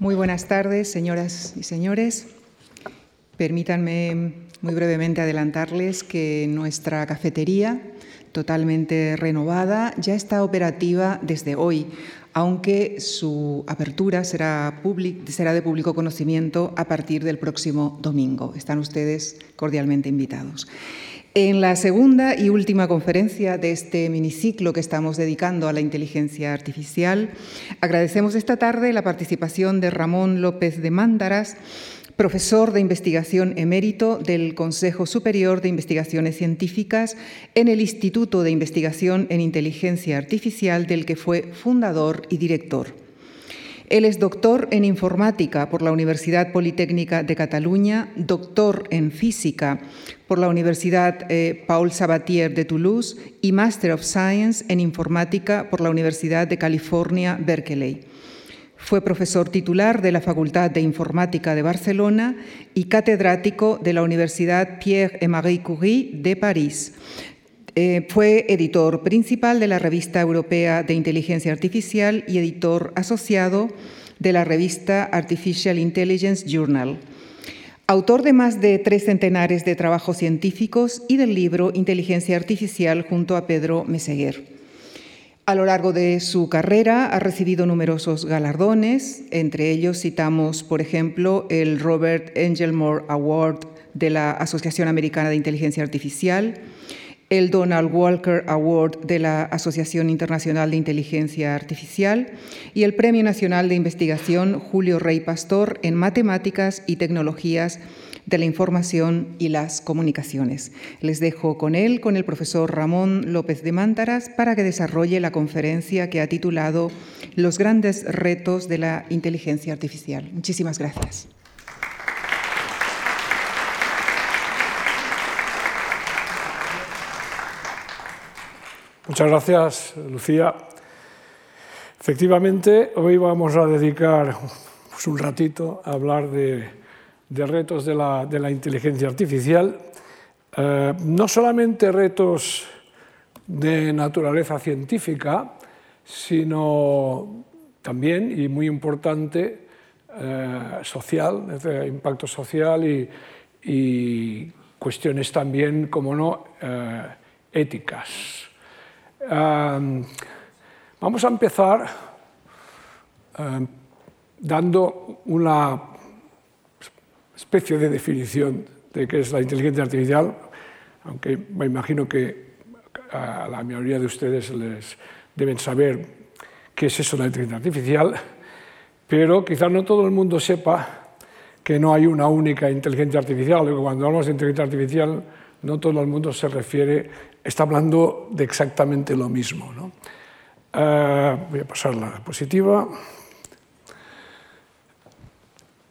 Muy buenas tardes, señoras y señores. Permítanme muy brevemente adelantarles que nuestra cafetería, totalmente renovada, ya está operativa desde hoy, aunque su apertura será, será, de público conocimiento a partir del próximo domingo. Están ustedes cordialmente invitados. En la segunda y última conferencia de este miniciclo que estamos dedicando a la inteligencia artificial, agradecemos esta tarde la participación de Ramón López de Mándaras, profesor de investigación emérito del Consejo Superior de Investigaciones Científicas en el Instituto de Investigación en Inteligencia Artificial del que fue fundador y director. Él es doctor en informática por la Universidad Politécnica de Cataluña, doctor en física por la Universidad eh, Paul Sabatier de Toulouse y Master of Science en informática por la Universidad de California, Berkeley. Fue profesor titular de la Facultad de Informática de Barcelona y catedrático de la Universidad Pierre et Marie Curie de París. Eh, fue editor principal de la Revista Europea de Inteligencia Artificial y editor asociado de la revista Artificial Intelligence Journal. Autor de más de tres centenares de trabajos científicos y del libro Inteligencia Artificial junto a Pedro Meseguer. A lo largo de su carrera ha recibido numerosos galardones, entre ellos citamos, por ejemplo, el Robert Engelmore Award de la Asociación Americana de Inteligencia Artificial, el Donald Walker Award de la Asociación Internacional de Inteligencia Artificial y el Premio Nacional de Investigación Julio Rey Pastor en Matemáticas y Tecnologías de la Información y las Comunicaciones. Les dejo con él, con el profesor Ramón López de Mántaras, para que desarrolle la conferencia que ha titulado Los grandes retos de la inteligencia artificial. Muchísimas gracias. Muchas gracias, Lucía. Efectivamente, hoy vamos a dedicar pues, un ratito a hablar de, retos de la, inteligencia artificial, eh, no solamente retos de naturaleza científica, sino también, y muy importante, eh, social, impacto social y, cuestiones también, como no, eh, éticas vamos a empezar dando una especie de definición de qué es la inteligencia artificial, aunque me imagino que a la mayoría de ustedes les deben saber qué es eso de la inteligencia artificial, pero quizás no todo el mundo sepa que no hay una única inteligencia artificial, que cuando hablamos de inteligencia artificial no todo el mundo se refiere está hablando de exactamente lo mismo. ¿no? Uh, voy a pasar la diapositiva.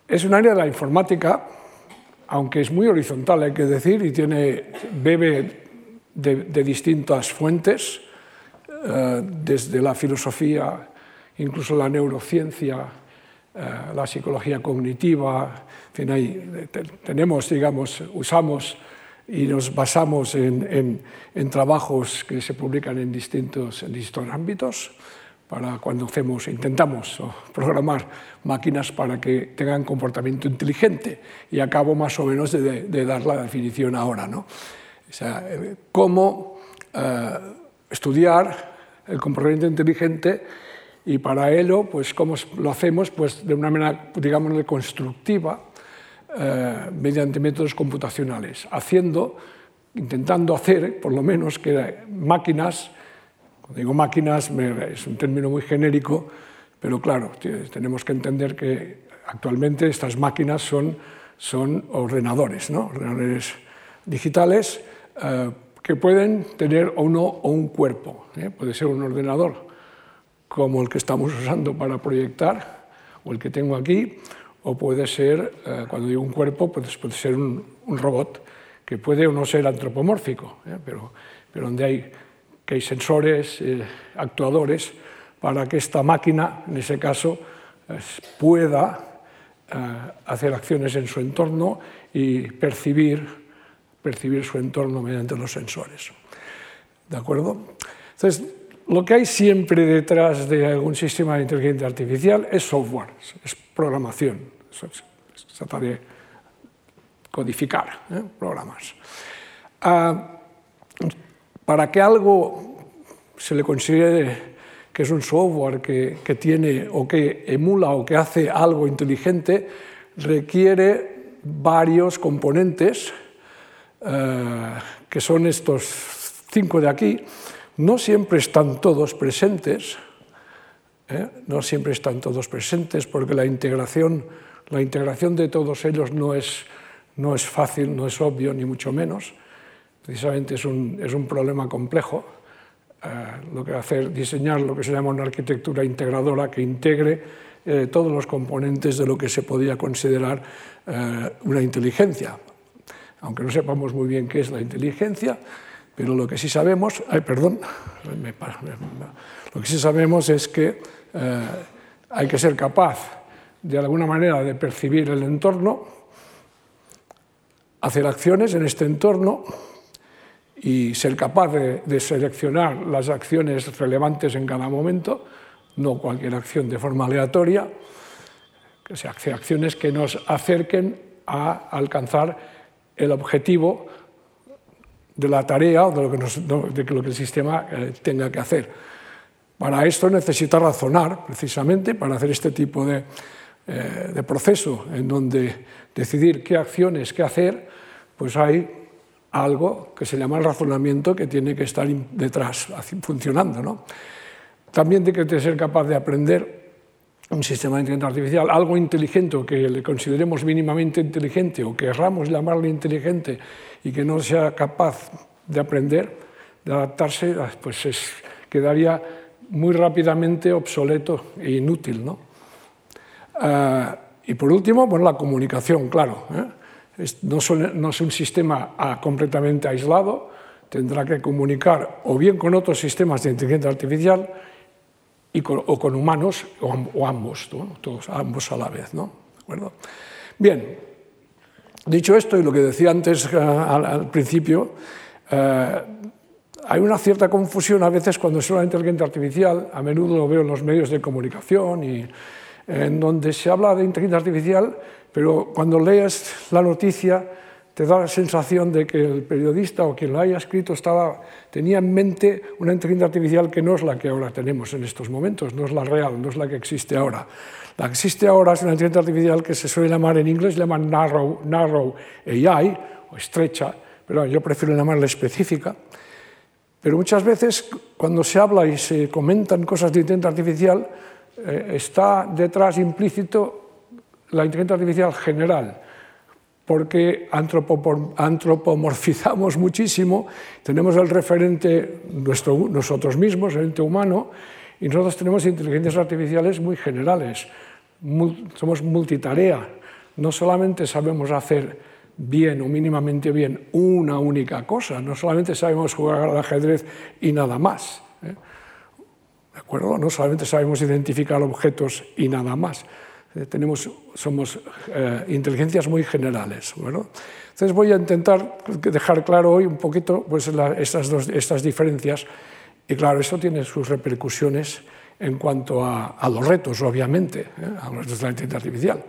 Es un área de la informática, aunque es muy horizontal, hay que decir, y tiene, bebe de, distintas fuentes, uh, desde la filosofía, incluso la neurociencia, uh, la psicología cognitiva, tenemos, digamos, usamos y nos basamos en, en, trabajos que se publican en distintos, en distintos ámbitos para cuando hacemos, intentamos programar máquinas para que tengan comportamiento inteligente. Y acabo más o menos de, dar la definición ahora. ¿no? O sea, cómo eh, estudiar el comportamiento inteligente y para ello, pues, cómo lo hacemos pues, de una manera, digamos, constructiva, eh, mediante métodos computacionales, haciendo, intentando hacer, por lo menos, que máquinas, cuando digo máquinas es un término muy genérico, pero claro, tenemos que entender que actualmente estas máquinas son, son ordenadores, ¿no? ordenadores digitales eh, que pueden tener o no o un cuerpo. ¿eh? Puede ser un ordenador como el que estamos usando para proyectar, o el que tengo aquí, o puede ser, eh, cuando digo un cuerpo, pues puede ser un, robot que puede o no ser antropomórfico, ¿eh? pero, pero donde hay, que hay sensores, eh, actuadores, para que esta máquina, en ese caso, pueda hacer acciones en su entorno y percibir, percibir su entorno mediante los sensores. ¿De acuerdo? Entonces, lo que hay siempre detrás de algún sistema de inteligencia artificial es software, es programación. Se trata de codificar ¿eh? programas. Ah, para que algo se le considere que es un software que, que, tiene o que emula o que hace algo inteligente, requiere varios componentes, eh, que son estos cinco de aquí. No siempre están todos presentes, ¿eh? no siempre están todos presentes porque la integración, la integración de todos ellos no es, no es fácil, no es obvio, ni mucho menos. Precisamente es un, es un problema complejo. Eh, lo que hacer diseñar lo que se llama una arquitectura integradora que integre eh, todos los componentes de lo que se podría considerar eh, una inteligencia. Aunque no sepamos muy bien qué es la inteligencia, pero lo que sí sabemos, ay, perdón, lo que sí sabemos es que hay que ser capaz de alguna manera de percibir el entorno, hacer acciones en este entorno y ser capaz de, seleccionar las acciones relevantes en cada momento, no cualquier acción de forma aleatoria, que sea, acciones que nos acerquen a alcanzar el objetivo de la tarea o de lo que, el sistema eh, tenga que hacer. Para esto necesita razonar, precisamente, para hacer este tipo de, eh, de proceso en donde decidir qué acciones, qué hacer, pues hay algo que se llama el razonamiento que tiene que estar detrás, funcionando. ¿no? También tiene que ser capaz de aprender un sistema de inteligencia artificial, algo inteligente o que le consideremos mínimamente inteligente o que querramos llamarle inteligente y que no sea capaz de aprender, de adaptarse, ah, pues es, quedaría muy rápidamente obsoleto e inútil. ¿no? Uh, y por último, bueno, la comunicación, claro. ¿eh? no, es un sistema ah, completamente aislado, tendrá que comunicar o bien con otros sistemas de inteligencia artificial y o con humanos o, ambos, todos ambos a la vez. ¿no? acuerdo? Bien, dicho esto y lo que decía antes ah, al, principio, eh, hay una cierta confusión a veces cuando de inteligencia artificial, a menudo lo veo en los medios de comunicación y en donde se habla de inteligencia artificial pero cuando lees la noticia te da la sensación de que el periodista o quien la haya escrito estaba, tenía en mente una inteligencia artificial que no es la que ahora tenemos en estos momentos, no es la real, no es la que existe ahora. La que existe ahora es una inteligencia artificial que se suele llamar en inglés, llama narrow, narrow AI, o estrecha, pero yo prefiero llamarla específica. Pero muchas veces cuando se habla y se comentan cosas de inteligencia artificial, eh, está detrás implícito la inteligencia artificial general, porque antropomorfizamos muchísimo, tenemos el referente nuestro, nosotros mismos, el ente humano, y nosotros tenemos inteligencias artificiales muy generales, somos multitarea, no solamente sabemos hacer bien o mínimamente bien una única cosa, no solamente sabemos jugar al ajedrez y nada más, ¿eh? ¿De acuerdo? No solamente sabemos identificar objetos y nada más, eh, tenemos, somos eh, inteligencias muy generales. Bueno, entonces voy a intentar dejar claro hoy un poquito pues, estas, dos, estas diferencias y claro, eso tiene sus repercusiones en cuanto a, a los retos, obviamente, ¿eh? a los retos de la inteligencia artificial.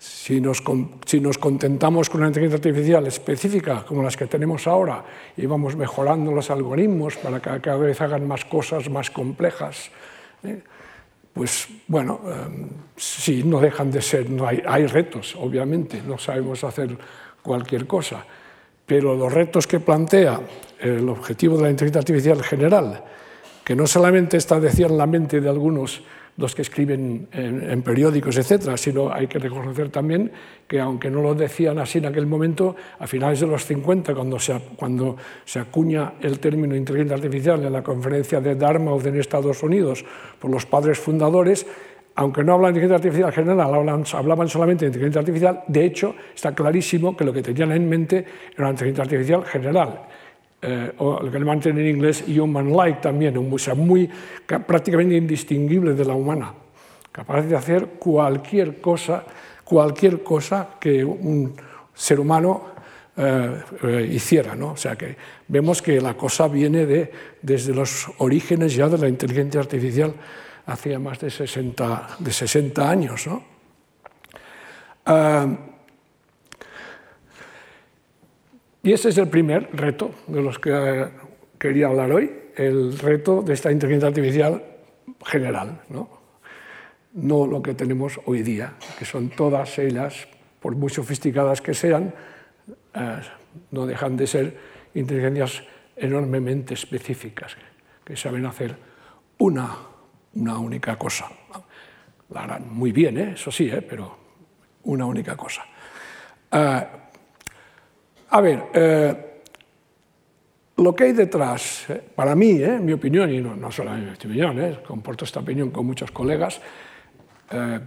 Si nos, si nos, contentamos con una inteligencia artificial específica como las que tenemos ahora y vamos mejorando los algoritmos para que cada vez hagan más cosas más complejas, ¿eh? pues bueno, em, sí, no dejan de ser, no hay, hay retos, obviamente, no sabemos hacer cualquier cosa, pero los retos que plantea el objetivo de la inteligencia artificial general, que no solamente está, decía, en la mente de algunos los que escriben en, periódicos, etcétera, sino hay que reconocer también que aunque no lo decían así en aquel momento, a finales de los 50, cuando se, cuando se acuña el término inteligencia artificial en la conferencia de Dartmouth en Estados Unidos por los padres fundadores, aunque no hablan de inteligencia artificial general, hablaban solamente de inteligencia artificial, de hecho está clarísimo que lo que tenían en mente era la inteligencia artificial general eh, o lo que llaman en inglés human-like también, o sea, muy, prácticamente indistinguible de la humana, capaz de hacer cualquier cosa, cualquier cosa que un ser humano hiciera. ¿no? O sea que vemos que la cosa viene de, desde los orígenes ya de la inteligencia artificial hacía más de 60, de 60 años. ¿no? Y ese es el primer reto de los que quería hablar hoy, el reto de esta inteligencia artificial general, no, no lo que tenemos hoy día, que son todas ellas, por muy sofisticadas que sean, eh, no dejan de ser inteligencias enormemente específicas, que saben hacer una, una única cosa. La harán muy bien, ¿eh? eso sí, ¿eh? pero una única cosa. A ver, lo que hay detrás, eh, para mí, eh, mi opinión, y no, no solamente mi opinión, eh, comporto esta opinión con muchos colegas, eh,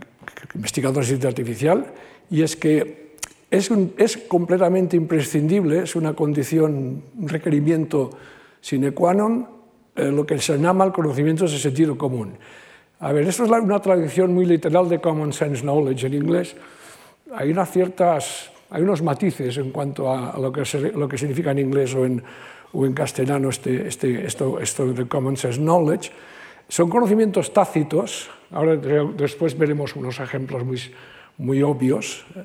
investigadores de inteligencia artificial, y es que es, es, completamente imprescindible, es una condición, un requerimiento sine qua non, eh, lo que se llama el conocimiento de sentido común. A ver, esto es una traducción muy literal de common sense knowledge en inglés. Hay unas ciertas, hay unos matices en cuanto a lo que, se, lo que significa en inglés o en, o en castellano este, este, esto, esto de Common Sense Knowledge, son conocimientos tácitos, ahora después veremos unos ejemplos muy, muy obvios eh,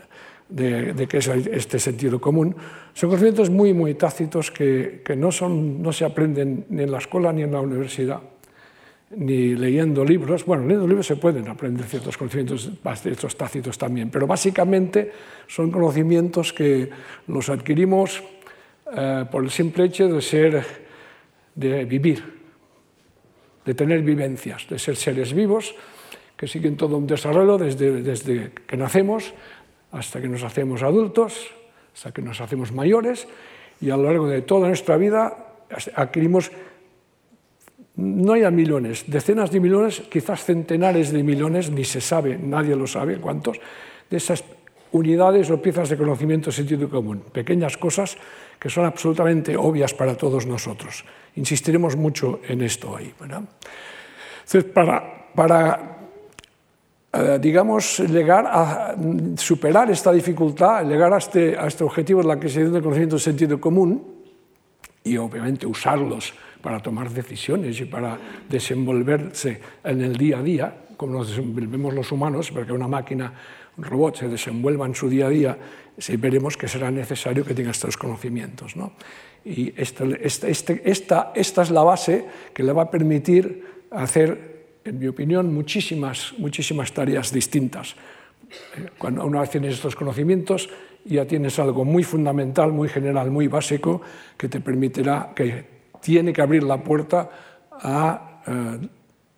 de, de qué es este sentido común, son conocimientos muy, muy tácitos que, que no, son, no se aprenden ni en la escuela ni en la universidad, ni leyendo libros. Bueno, leyendo libros se pueden aprender ciertos conocimientos estos tácitos también, pero básicamente son conocimientos que los adquirimos eh, por el simple hecho de ser, de vivir, de tener vivencias, de ser seres vivos que siguen todo un desarrollo desde, desde que nacemos hasta que nos hacemos adultos, hasta que nos hacemos mayores y a lo largo de toda nuestra vida adquirimos, no hay a millones, decenas de millones, quizás centenares de millones, ni se sabe, nadie lo sabe cuántos, de esas unidades o piezas de conocimiento sentido común, pequeñas cosas que son absolutamente obvias para todos nosotros. Insistiremos mucho en esto hoy. Entonces, para, eh, digamos, llegar a superar esta dificultad, llegar a este, a este objetivo de la adquisición del conocimiento de sentido común, y obviamente usarlos para tomar decisiones y para desenvolverse en el día a día, como nos desenvolvemos los humanos, porque una máquina un robot se desenvuelva en su día a día, veremos que será necesario que tenga estos conocimientos. ¿no? Y esta, este, esta, esta es la base que le va a permitir hacer, en mi opinión, muchísimas, muchísimas tareas distintas. Cuando una vez tienes estos conocimientos, ya tienes algo muy fundamental, muy general, muy básico, que te permitirá, que tiene que abrir la puerta a eh,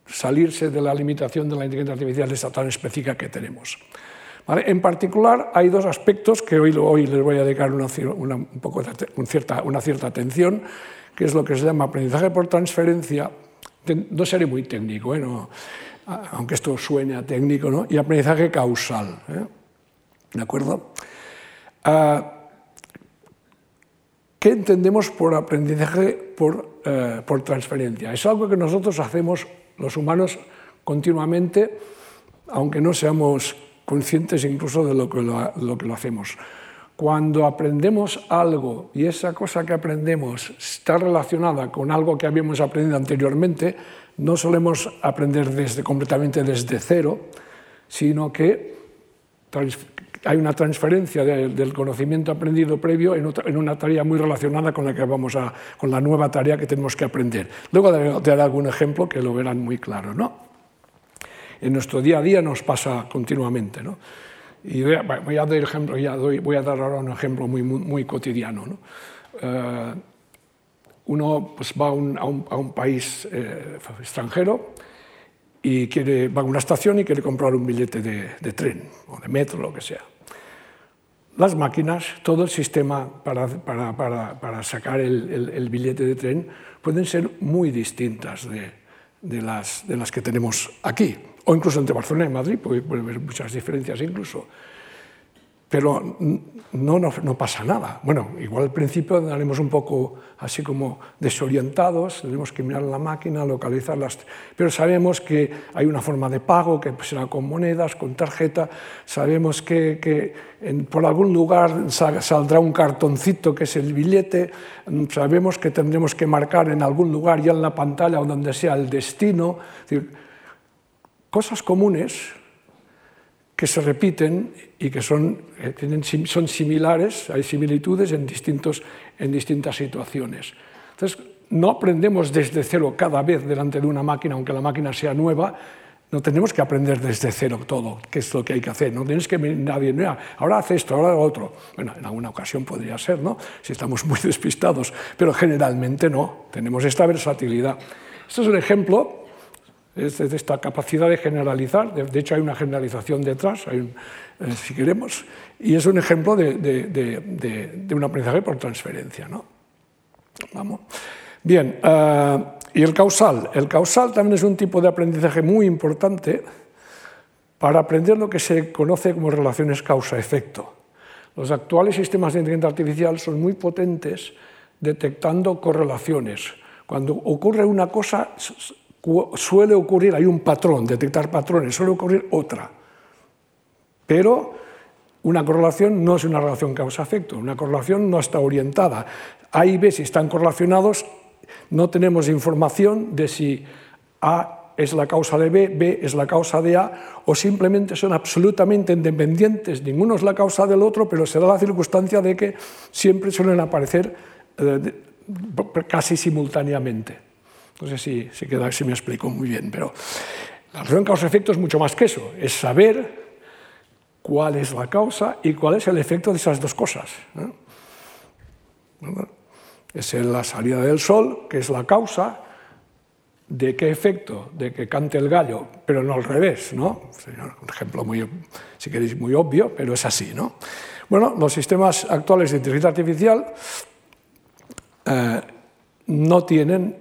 salirse de la limitación de la inteligencia artificial esta tan específica que tenemos. En particular, hay dos aspectos que hoy, hoy les voy a dedicar una, un poco un cierta, una cierta atención, que es lo que se llama aprendizaje por transferencia. No seré muy técnico, ¿eh? aunque esto suene a técnico, ¿no? y aprendizaje causal. ¿eh? ¿De acuerdo? Ah, ¿Qué entendemos por aprendizaje por, eh, por transferencia? Es algo que nosotros hacemos los humanos continuamente, aunque no seamos conscientes incluso de lo que lo, lo que lo hacemos. Cuando aprendemos algo y esa cosa que aprendemos está relacionada con algo que habíamos aprendido anteriormente, no solemos aprender desde, completamente desde cero, sino que hay una transferencia de, del conocimiento aprendido previo en, una tarea muy relacionada con la, que vamos a, con la nueva tarea que tenemos que aprender. Luego te daré algún ejemplo que lo verán muy claro. ¿no? en nuestro día a día nos pasa continuamente. ¿no? Voy a, dar ahora un ejemplo muy, muy, cotidiano. ¿no? Uh, uno pues, va a un país eh, extranjero y quiere, va a una estación y quiere comprar un billete de, de tren o de metro, lo que sea. Las máquinas, todo el sistema para, para, para, sacar el, el, billete de tren pueden ser muy distintas de, de, las, de las que tenemos aquí o incluso entre Barcelona y Madrid, puede, puede haber muchas diferencias incluso. Pero no, no, pasa nada. Bueno, igual al principio daremos un poco así como desorientados, tenemos que mirar la máquina, localizarlas, pero sabemos que hay una forma de pago que será con monedas, con tarjeta, sabemos que, que por algún lugar saldrá un cartoncito que es el billete, sabemos que tendremos que marcar en algún lugar ya en la pantalla o donde sea el destino, cosas comunes que se repiten y que son, eh, tienen, son similares, hay similitudes en, distintos, en distintas situaciones. Entonces, no aprendemos desde cero cada vez delante de una máquina, aunque la máquina sea nueva, no tenemos que aprender desde cero todo, qué es lo que hay que hacer. No tienes que nadie, mira, ahora hace esto, ahora lo otro. Bueno, en alguna ocasión podría ser, ¿no? Si estamos muy despistados, pero generalmente no. Tenemos esta versatilidad. Esto es un ejemplo es de esta capacidad de generalizar. De, hecho, hay una generalización detrás, eh, si queremos, y es un ejemplo de, de, un aprendizaje por transferencia. ¿no? Vamos. Bien, eh, y el causal. El causal también es un tipo de aprendizaje muy importante para aprender lo que se conoce como relaciones causa-efecto. Los actuales sistemas de inteligencia artificial son muy potentes detectando correlaciones. Cuando ocurre una cosa, suele ocurrir, hay un patrón, detectar patrones, suele ocurrir otra. Pero una correlación no es una relación causa-efecto, una correlación no está orientada. A y B, si están correlacionados, no tenemos información de si A es la causa de B, B es la causa de A, o simplemente son absolutamente independientes, ninguno es la causa del otro, pero se da la circunstancia de que siempre suelen aparecer eh, casi simultáneamente. No sé si, queda, si me explico muy bien, pero la relación causa-efecto es mucho más que eso, es saber cuál es la causa y cuál es el efecto de esas dos cosas. Es la salida del sol, que es la causa, de qué efecto, de que cante el gallo, pero no al revés, ¿no? Un ejemplo muy, si queréis, muy obvio, pero es así, ¿no? Bueno, los sistemas actuales de inteligencia artificial eh, no tienen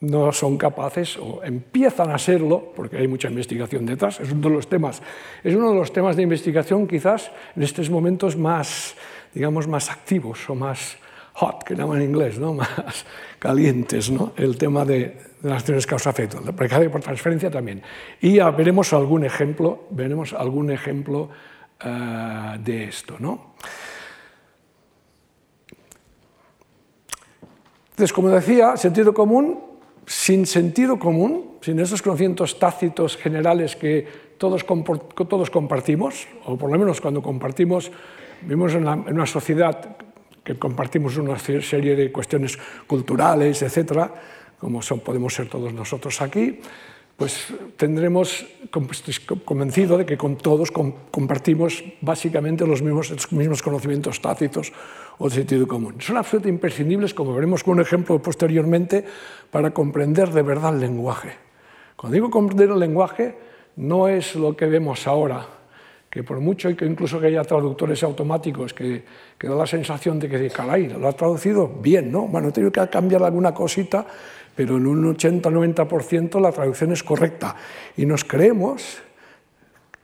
no son capaces o empiezan a serlo, porque hay mucha investigación detrás, es uno de los temas, es uno de los temas de investigación quizás en estos momentos más, digamos, más activos o más hot, que llaman en inglés, ¿no? más calientes, ¿no? el tema de, las acciones causa-efecto, la por transferencia también. Y ya veremos algún ejemplo, veremos algún ejemplo uh, de esto. ¿no? Entonces, como decía, sentido común sin sentido común, sin esos conocimientos tácitos generales que todos, todos compartimos, o por lo menos cuando compartimos, vivimos en, una sociedad que compartimos una serie de cuestiones culturales, etcétera, como son, podemos ser todos nosotros aquí, pues tendremos convencido de que con todos compartimos básicamente los mismos, los mismos conocimientos tácitos o de sentido común. Son absolutamente imprescindibles, como veremos con un ejemplo posteriormente, para comprender de verdad el lenguaje. Cuando digo comprender el lenguaje, no es lo que vemos ahora, que por mucho que incluso que haya traductores automáticos que, que da la sensación de que, caray, lo ha traducido bien, ¿no? Bueno, tengo que cambiar alguna cosita, pero en un 80-90% la traducción es correcta. Y nos creemos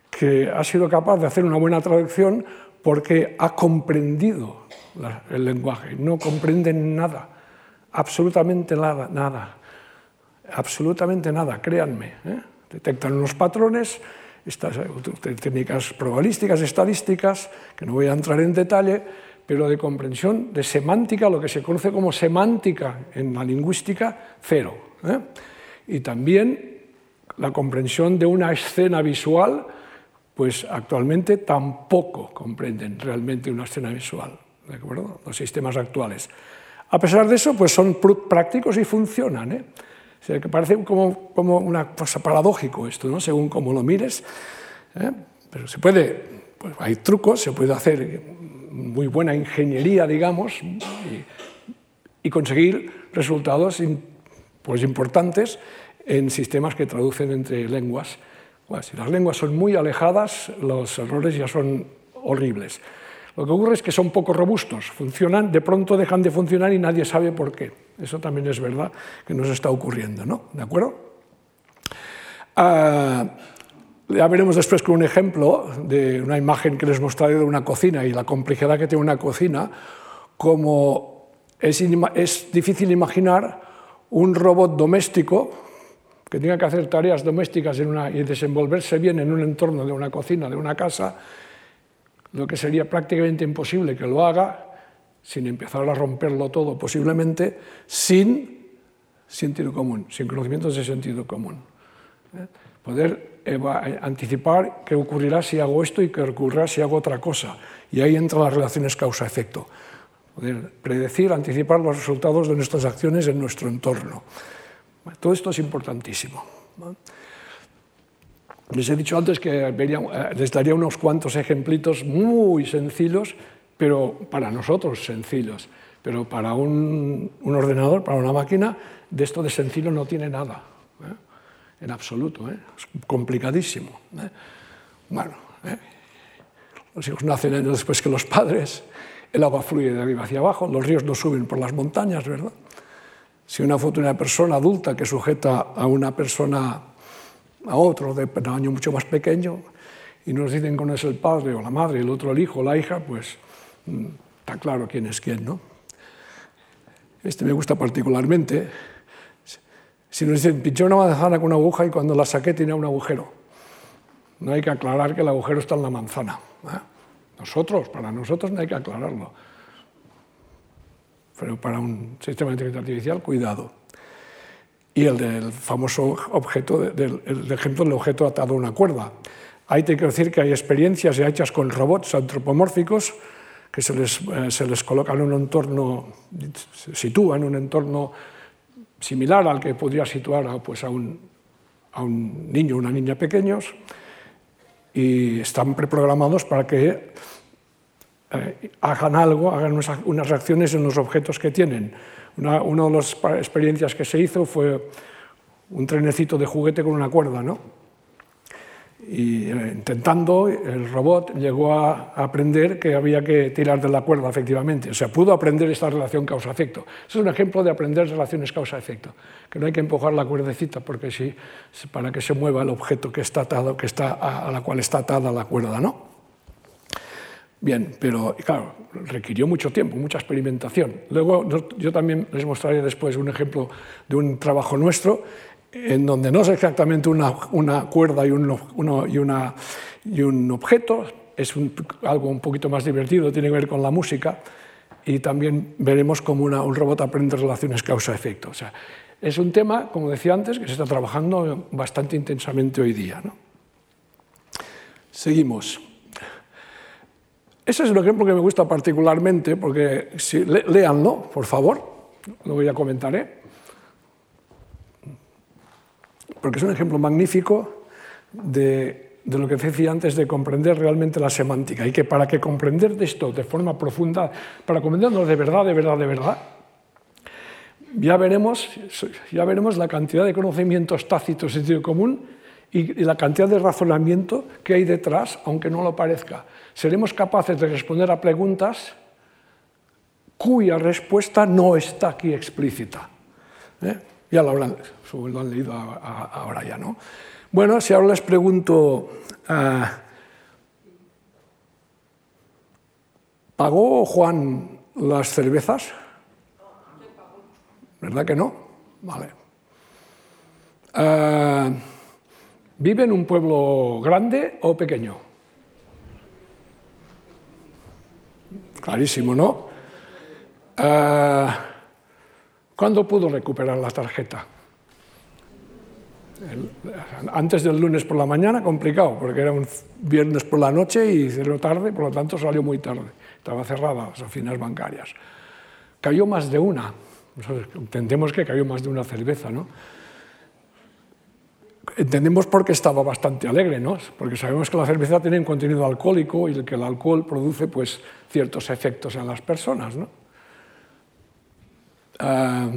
que ha sido capaz de hacer una buena traducción porque ha comprendido el lenguaje, no comprenden nada, absolutamente nada, nada, absolutamente nada, créanme. ¿eh? Detectan unos patrones, estas técnicas probabilísticas, estadísticas, que no voy a entrar en detalle, pero de comprensión, de semántica, lo que se conoce como semántica en la lingüística, cero. ¿eh? Y también la comprensión de una escena visual, pues actualmente tampoco comprenden realmente una escena visual, ¿de acuerdo? Los sistemas actuales. A pesar de eso, pues son prácticos y funcionan. ¿eh? O sea, que parece como, como una cosa paradójico esto, ¿no? según cómo lo mires. ¿eh? Pero se puede, pues hay trucos, se puede hacer muy buena ingeniería, digamos, y, conseguir resultados pues, importantes en sistemas que traducen entre lenguas si las lenguas son muy alejadas, los errores ya son horribles. Lo que ocurre es que son poco robustos, funcionan, de pronto dejan de funcionar y nadie sabe por qué. Eso también es verdad que nos está ocurriendo, ¿no? ¿De acuerdo? Ah, Ya veremos después con un ejemplo de una imagen que les mostraré de una cocina y la complejidad que tiene una cocina, como es, es difícil imaginar un robot doméstico que tenga que hacer tareas domésticas en una, y desenvolverse bien en un entorno de una cocina, de una casa, lo que sería prácticamente imposible que lo haga sin empezar a romperlo todo posiblemente, sin sentido común, sin conocimientos de sentido común. Poder anticipar qué ocurrirá si hago esto y qué ocurrirá si hago otra cosa. Y ahí entran las relaciones causa-efecto. Poder predecir, anticipar los resultados de nuestras acciones en nuestro entorno. Todo esto es importantísimo. Les he dicho antes que eh, les daría unos cuantos ejemplitos muy sencillos, pero para nosotros sencillos. Pero para un, ordenador, para una máquina, de esto de sencillo no tiene nada. ¿eh? En absoluto. ¿eh? Es complicadísimo. Bueno, los hijos nacen años después que los padres, el agua fluye de arriba hacia abajo, los ríos no suben por las montañas, ¿verdad? Si una foto de una persona adulta que sujeta a una persona, a otro de tamaño mucho más pequeño, y nos dicen que uno es el padre o la madre, el otro el hijo o la hija, pues mm, está claro quién es quién, ¿no? Este me gusta particularmente. Si nos dicen, pinché una manzana con una aguja y cuando la saqué tenía un agujero. No hay que aclarar que el agujero está en la manzana. ¿eh? Nosotros, para nosotros no hay que aclararlo pero para un sistema de inteligencia artificial, cuidado. Y el del famoso objeto, del, el ejemplo del objeto atado a una cuerda. Ahí te quiero decir que hay experiencias hechas con robots antropomórficos que se les, eh, se les coloca en un entorno, se sitúa en un entorno similar al que podría situar a, pues, a, un, niño o una niña pequeños y están preprogramados para que eh, hagan algo, hagan unas, reacciones en los objetos que tienen. Una, de las experiencias que se hizo fue un trenecito de juguete con una cuerda, ¿no? Y eh, intentando, el robot llegó a aprender que había que tirar de la cuerda, efectivamente. O sea, pudo aprender esta relación causa-efecto. Es un ejemplo de aprender relaciones causa-efecto, que no hay que empujar la cuerdecita porque sí, para que se mueva el objeto que está atado, que está a, a la cual está atada la cuerda, ¿no? Bien, pero claro, requirió mucho tiempo, mucha experimentación. Luego yo también les mostraré después un ejemplo de un trabajo nuestro en donde no es exactamente una, cuerda y un, objeto, es algo un poquito más divertido, tiene que ver con la música y también veremos cómo un robot aprende relaciones causa-efecto. O sea, es un tema, como decía antes, que se está trabajando bastante intensamente hoy día. Seguimos. Ese es un ejemplo que me gusta particularmente, porque si, léanlo, por favor, lo ya comentaré, porque es un ejemplo magnífico de, de, lo que decía antes de comprender realmente la semántica, y que para que comprender esto de forma profunda, para comprenderlo de verdad, de verdad, de verdad, ya veremos, ya veremos la cantidad de conocimientos tácitos en sentido común y la cantidad de razonamiento que hay detrás, aunque no lo parezca seremos capaces de responder a preguntas cuya respuesta no está aquí explícita. ¿Eh? Ya lo, habrán, han leído ahora ya, ¿no? Bueno, si ahora les pregunto, eh, ¿pagó Juan las cervezas? ¿Verdad que no? Vale. Eh, ¿Vive en un pueblo grande o pequeño? Clarísimo, ¿no? Eh, ¿Cuándo pudo recuperar la tarjeta? antes del lunes por la mañana, complicado, porque era un viernes por la noche y cerró tarde, por lo tanto salió muy tarde. Estaba cerrada las oficinas bancarias. Cayó más de una. Entendemos que cayó más de una cerveza, ¿no? Entendemos por qué estaba bastante alegre, ¿no? porque sabemos que la cerveza tiene un contenido alcohólico y que el alcohol produce pues, ciertos efectos en las personas. ¿no? Ah,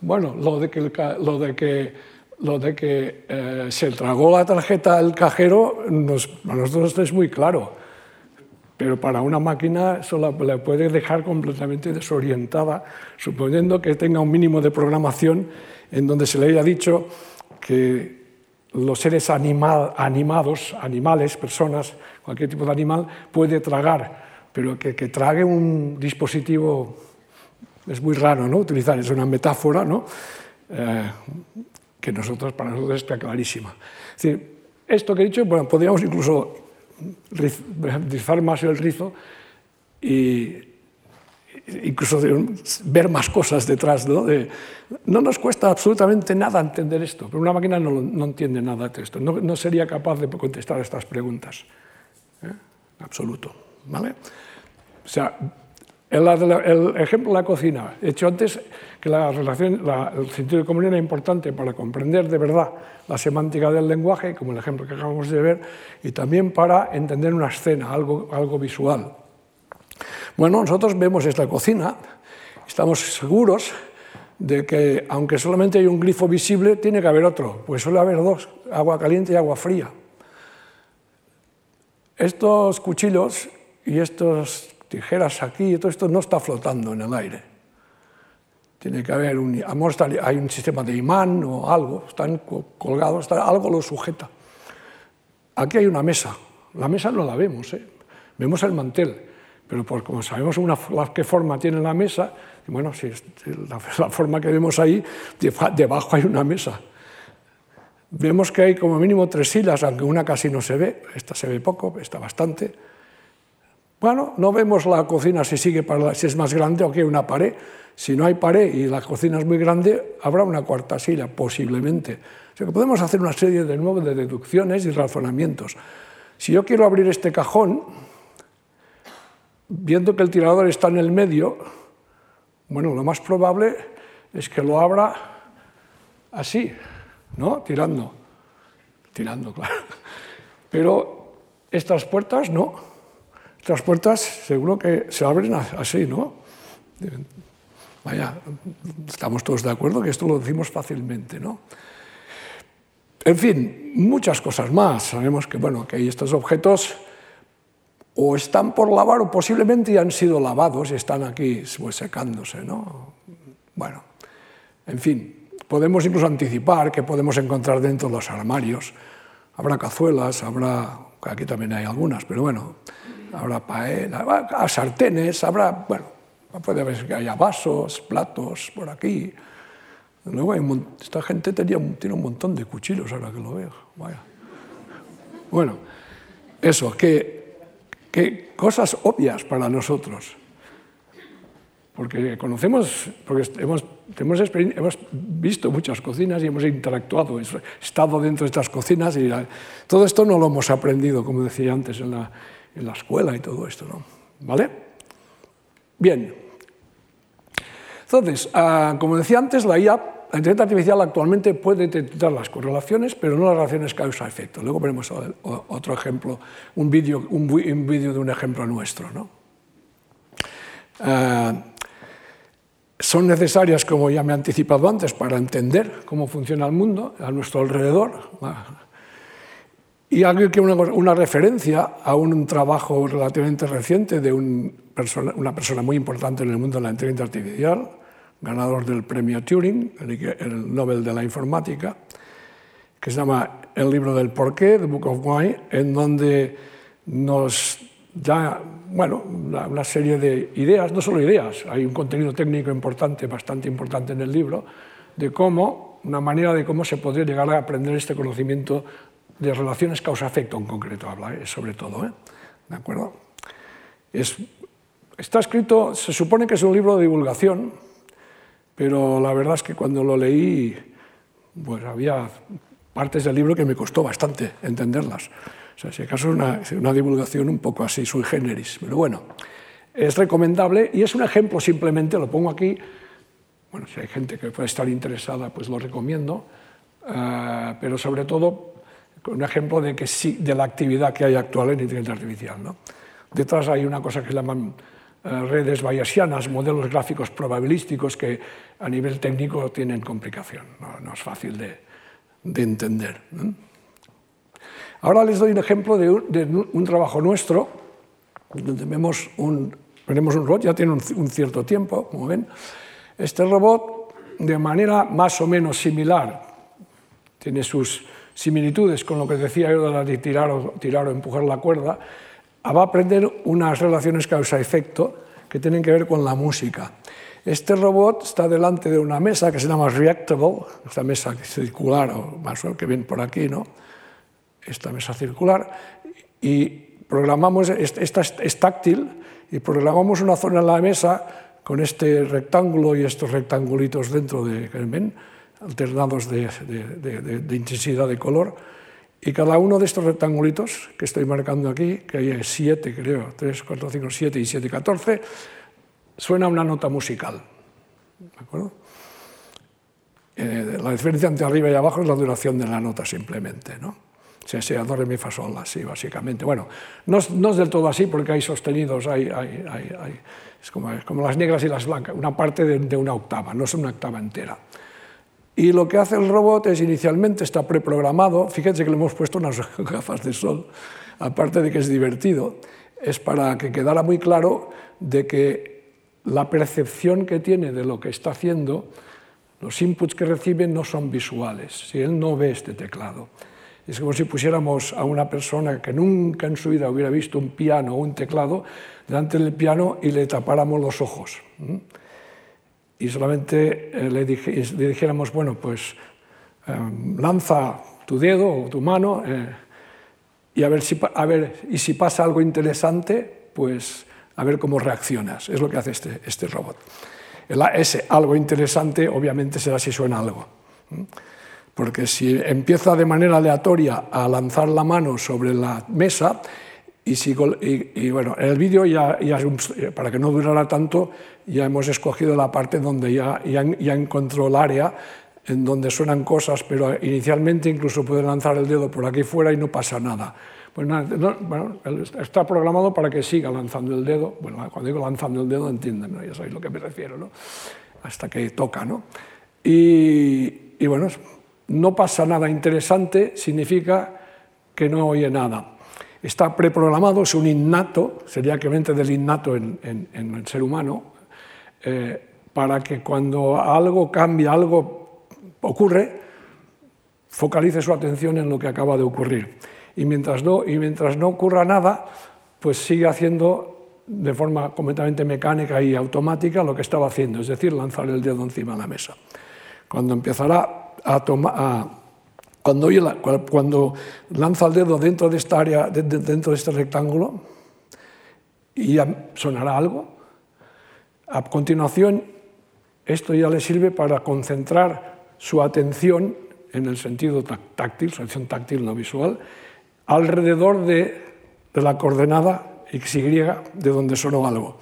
bueno, lo de que, lo de que, lo de que se tragó la tarjeta al cajero, nos, a nosotros es muy claro, pero para una máquina eso la, puede dejar completamente desorientada, suponiendo que tenga un mínimo de programación en donde se le haya dicho que los seres animados, animales, personas, cualquier tipo de animal, puede tragar, pero que, trague un dispositivo es muy raro ¿no? utilizar, es una metáfora ¿no? Eh, que nosotros, para nosotros está clarísima. Esto que he dicho, bueno, podríamos incluso rizar más el rizo y incluso ver más cosas detrás. ¿no? no nos cuesta absolutamente nada entender esto, pero una máquina no, no entiende nada de esto, no, no, sería capaz de contestar estas preguntas. ¿eh? Absoluto. ¿vale? O sea, el, el, ejemplo de la cocina, he hecho antes que la relación, el sentido de comunión era importante para comprender de verdad la semántica del lenguaje, como el ejemplo que acabamos de ver, y también para entender una escena, algo, algo visual. Bueno, nosotros vemos esta cocina, estamos seguros de que, aunque solamente hay un grifo visible, tiene que haber otro, pues suele haber dos, agua caliente y agua fría. Estos cuchillos y estas tijeras aquí, todo esto no está flotando en el aire. Tiene que haber un, hay un sistema de imán o algo, están colgados, algo lo sujeta. Aquí hay una mesa, la mesa no la vemos, ¿eh? vemos el mantel pero por, como sabemos una, qué forma tiene la mesa, bueno, si la, la forma que vemos ahí, debajo hay una mesa. Vemos que hay como mínimo tres hilas, aunque una casi no se ve, esta se ve poco, esta bastante. Bueno, no vemos la cocina si, sigue para si es más grande o que una pared. Si no hay pared y la cocina es muy grande, habrá una cuarta silla, posiblemente. O sea que podemos hacer una serie de nuevo de deducciones y razonamientos. Si yo quiero abrir este cajón, viendo que el tirador está en el medio, bueno, lo más probable es que lo abra así, ¿no? Tirando, tirando, claro. Pero estas puertas no. Estas puertas seguro que se abren así, ¿no? Vaya, estamos todos de acuerdo que esto lo decimos fácilmente, ¿no? En fin, muchas cosas más. Sabemos que, bueno, que hay estos objetos o están por lavar o posiblemente ya han sido lavados y están aquí pues, secándose. ¿no? Bueno, en fin, podemos incluso anticipar que podemos encontrar dentro de los armarios. Habrá cazuelas, habrá, aquí también hay algunas, pero bueno, habrá paella, sartenes, habrá, bueno, puede haber que haya vasos, platos por aquí. Luego hay esta gente tenía, tiene un montón de cuchillos ahora que lo veo. Bueno, eso, que que cosas obvias para nosotros. Porque conocemos, porque hemos, hemos, visto muchas cocinas y hemos interactuado, hemos estado dentro de estas cocinas y todo esto no lo hemos aprendido, como decía antes, en la, en la escuela y todo esto. ¿no? ¿Vale? Bien. Entonces, ah, como decía antes, la IA la inteligencia artificial actualmente puede detectar las correlaciones, pero no las relaciones causa-efecto. Luego veremos otro ejemplo, un vídeo un de un ejemplo nuestro. ¿no? Eh, son necesarias, como ya me he anticipado antes, para entender cómo funciona el mundo a nuestro alrededor. Y hay que una, referencia a un trabajo relativamente reciente de un una persona muy importante en el mundo de la inteligencia artificial, ganador del premio Turing, el Nobel de la Informática, que se llama El libro del porqué, The Book of Why, en donde nos da bueno, una serie de ideas, no solo ideas, hay un contenido técnico importante, bastante importante en el libro, de cómo, una manera de cómo se podría llegar a aprender este conocimiento de relaciones causa-efecto en concreto, habla ¿eh? sobre todo. ¿eh? ¿De acuerdo? Es, está escrito, se supone que es un libro de divulgación, pero la verdad es que cuando lo leí, pues había partes del libro que me costó bastante entenderlas. O sea, si acaso es una, divulgación un poco así, sui generis. Pero bueno, es recomendable y es un ejemplo simplemente, lo pongo aquí. Bueno, si hay gente que puede estar interesada, pues lo recomiendo. Uh, pero sobre todo, un ejemplo de, que sí, de la actividad que hay actual en inteligencia artificial. ¿no? Detrás hay una cosa que se llaman eh, redes bayesianas, modelos gráficos probabilísticos que a nivel técnico tienen complicación, no, es fácil de, entender. Ahora les doy un ejemplo de un, trabajo nuestro, donde vemos un, tenemos un robot, ya tiene un, un cierto tiempo, como ven. Este robot, de manera más o menos similar, tiene sus similitudes con lo que decía yo de tirar o, empujar la cuerda, va a aprender unas relaciones causa-efecto que tienen que ver con la música. Este robot está delante de una mesa que se llama Reactable, esta mesa circular, o más que ven por aquí, ¿no? esta mesa circular, y programamos, esta es táctil, y programamos una zona en la mesa con este rectángulo y estos rectangulitos dentro de, ¿ven? Alternados de, de, intensidad de color, y cada uno de estos rectangulitos que estoy marcando aquí, que hay siete, creo, 3, 4, 5, 7 y 7, 14, suena una nota musical. ¿De acuerdo? Eh, la diferencia entre arriba y abajo es la duración de la nota simplemente, ¿no? Se sea, do, re, mi, fa, sol, así, básicamente. Bueno, no no es, del todo así porque hay sostenidos, hay, hay, hay, es, como, es, como, las negras y las blancas, una parte de, de una octava, no es una octava entera. Y lo que hace el robot es inicialmente está preprogramado, fíjense que le hemos puesto unas gafas de sol, aparte de que es divertido, es para que quedara muy claro de que la percepción que tiene de lo que está haciendo, los inputs que recibe no son visuales, si él no ve este teclado. Es como si pusiéramos a una persona que nunca en su vida hubiera visto un piano o un teclado delante del piano y le tapáramos los ojos y solamente eh, le, dijéramos, bueno, pues em, lanza tu dedo o tu mano eh, y a ver, si, a ver, y si pasa algo interesante, pues a ver cómo reaccionas. Es lo que hace este, este robot. ese algo interesante obviamente será si suena algo. Porque si empieza de manera aleatoria a lanzar la mano sobre la mesa, y, si, y, bueno, en el vídeo, ya, ya, para que no durara tanto, ya hemos escogido la parte donde ya, ya, ya encontró el área en donde suenan cosas, pero inicialmente incluso puede lanzar el dedo por aquí fuera y no pasa nada. Pues nada, no, bueno, está programado para que siga lanzando el dedo. Bueno, cuando digo lanzando el dedo, entienden, ¿no? ya sabéis a lo que me refiero, ¿no? hasta que toca. ¿no? Y, y bueno, no pasa nada interesante, significa que no oye nada está preprogramado, es un innato, sería equivalente del innato en, el ser humano, eh, para que cuando algo cambia, algo ocurre, focalice su atención en lo que acaba de ocurrir. Y mientras no, y mientras no ocurra nada, pues sigue haciendo de forma completamente mecánica y automática lo que estaba haciendo, es decir, lanzar el dedo encima de la mesa. Cuando empezará a, tomar, cuando, cuando lanza el dedo dentro de esta área, dentro de este rectángulo, y ya sonará algo. A continuación, esto ya le sirve para concentrar su atención en el sentido táctil, su atención táctil no visual, alrededor de, de la coordenada XY de donde sonó algo.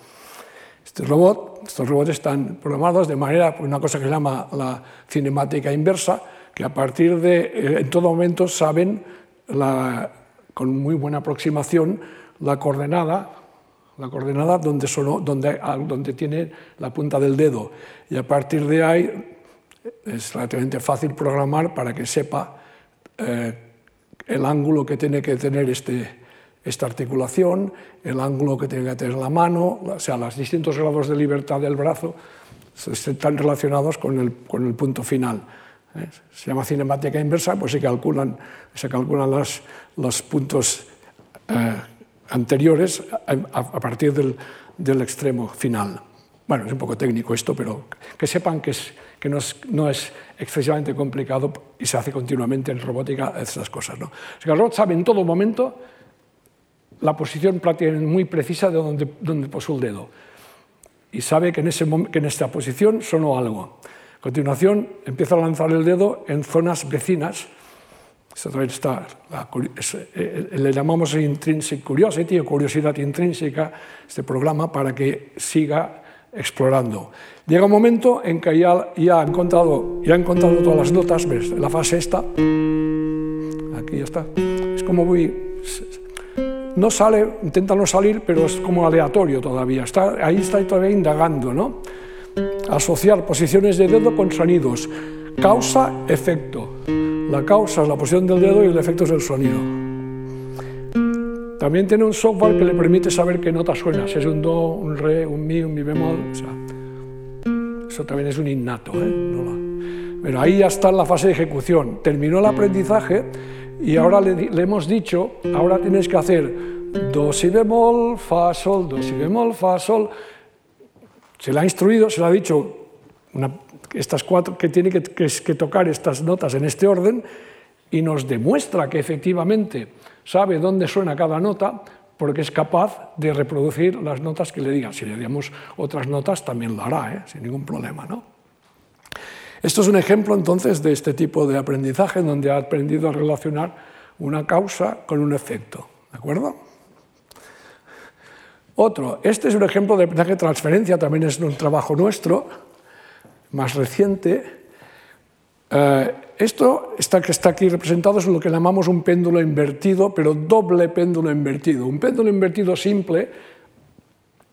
Este robot, estos robots están programados de manera, una cosa que se llama la cinemática inversa, que a partir de, eh, en todo momento saben con muy buena aproximación la coordenada, la coordenada donde, donde, donde tiene la punta del dedo. Y a partir de ahí es relativamente fácil programar para que sepa eh, el ángulo que tiene que tener este, esta articulación, el ángulo que tiene que tener la mano, o sea, los distintos grados de libertad del brazo están relacionados con el, con el punto final. ¿Eh? se llama cinemática inversa, pues se calculan, se calculan los, los puntos eh, anteriores a, a partir del, del, extremo final. Bueno, es un poco técnico esto, pero que sepan que, es, que no, es, no, es, excesivamente complicado y se hace continuamente en robótica estas cosas. ¿no? O sea, el robot sabe en todo momento la posición muy precisa de donde, donde posó el dedo y sabe que en, ese, que en esta posición sonó algo. Continuación, empieza a lanzar el dedo en zonas vecinas. Esto también está, eh, le llamamos intrinsic curiosity o curiosidad intrínseca, este programa, para que siga explorando. Llega un momento en que ya, ya, ha, encontrado, ya ha encontrado todas las notas, ¿ves? la fase esta, aquí ya está, es como muy... No sale, intenta no salir, pero es como aleatorio todavía, está, ahí está todavía indagando, ¿no? Asociar posiciones de dedo con sonidos. Causa-efecto. La causa es la posición del dedo y el efecto es el sonido. También tiene un software que le permite saber qué nota suena, si es un do, un re, un mi, un mi bemol. eso también es un innato. ¿eh? Pero ahí ya está en la fase de ejecución. Terminó el aprendizaje y ahora le, hemos dicho, ahora tienes que hacer do, si bemol, fa, sol, do, si bemol, fa, sol. Se le ha instruido, se le ha dicho estas cuatro, que tiene que, tocar estas notas en este orden y nos demuestra que efectivamente sabe dónde suena cada nota, porque es capaz de reproducir las notas que le digan. Si le damos otras notas, también lo hará, ¿eh? sin ningún problema. ¿no? Esto es un ejemplo entonces de este tipo de aprendizaje en donde ha aprendido a relacionar una causa con un efecto. ¿De acuerdo? Otro, este es un ejemplo de aprendizaje de transferencia, también es un trabajo nuestro, más reciente. Eh, esto está, que está aquí representado es lo que llamamos un péndulo invertido, pero doble péndulo invertido. Un péndulo invertido simple,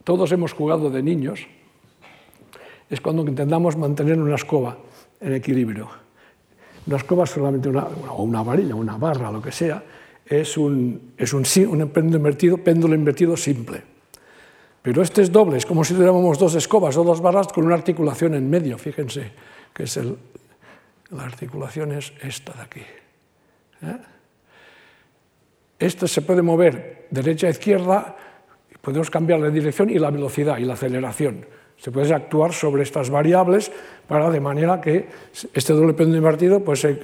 todos hemos jugado de niños, es cuando intentamos mantener una escoba en equilibrio. Una escoba es solamente una, o una varilla, una barra, lo que sea, es un, péndulo invertido simple. Pero este es doble, es como si tuviéramos dos escobas o dos barras con una articulación en medio, fíjense, que es el, la articulación es esta de aquí. ¿eh? Esto se puede mover derecha a izquierda, podemos cambiar la dirección y la velocidad y la aceleración. Se puede actuar sobre estas variables para de manera que este doble péndulo invertido pues, se,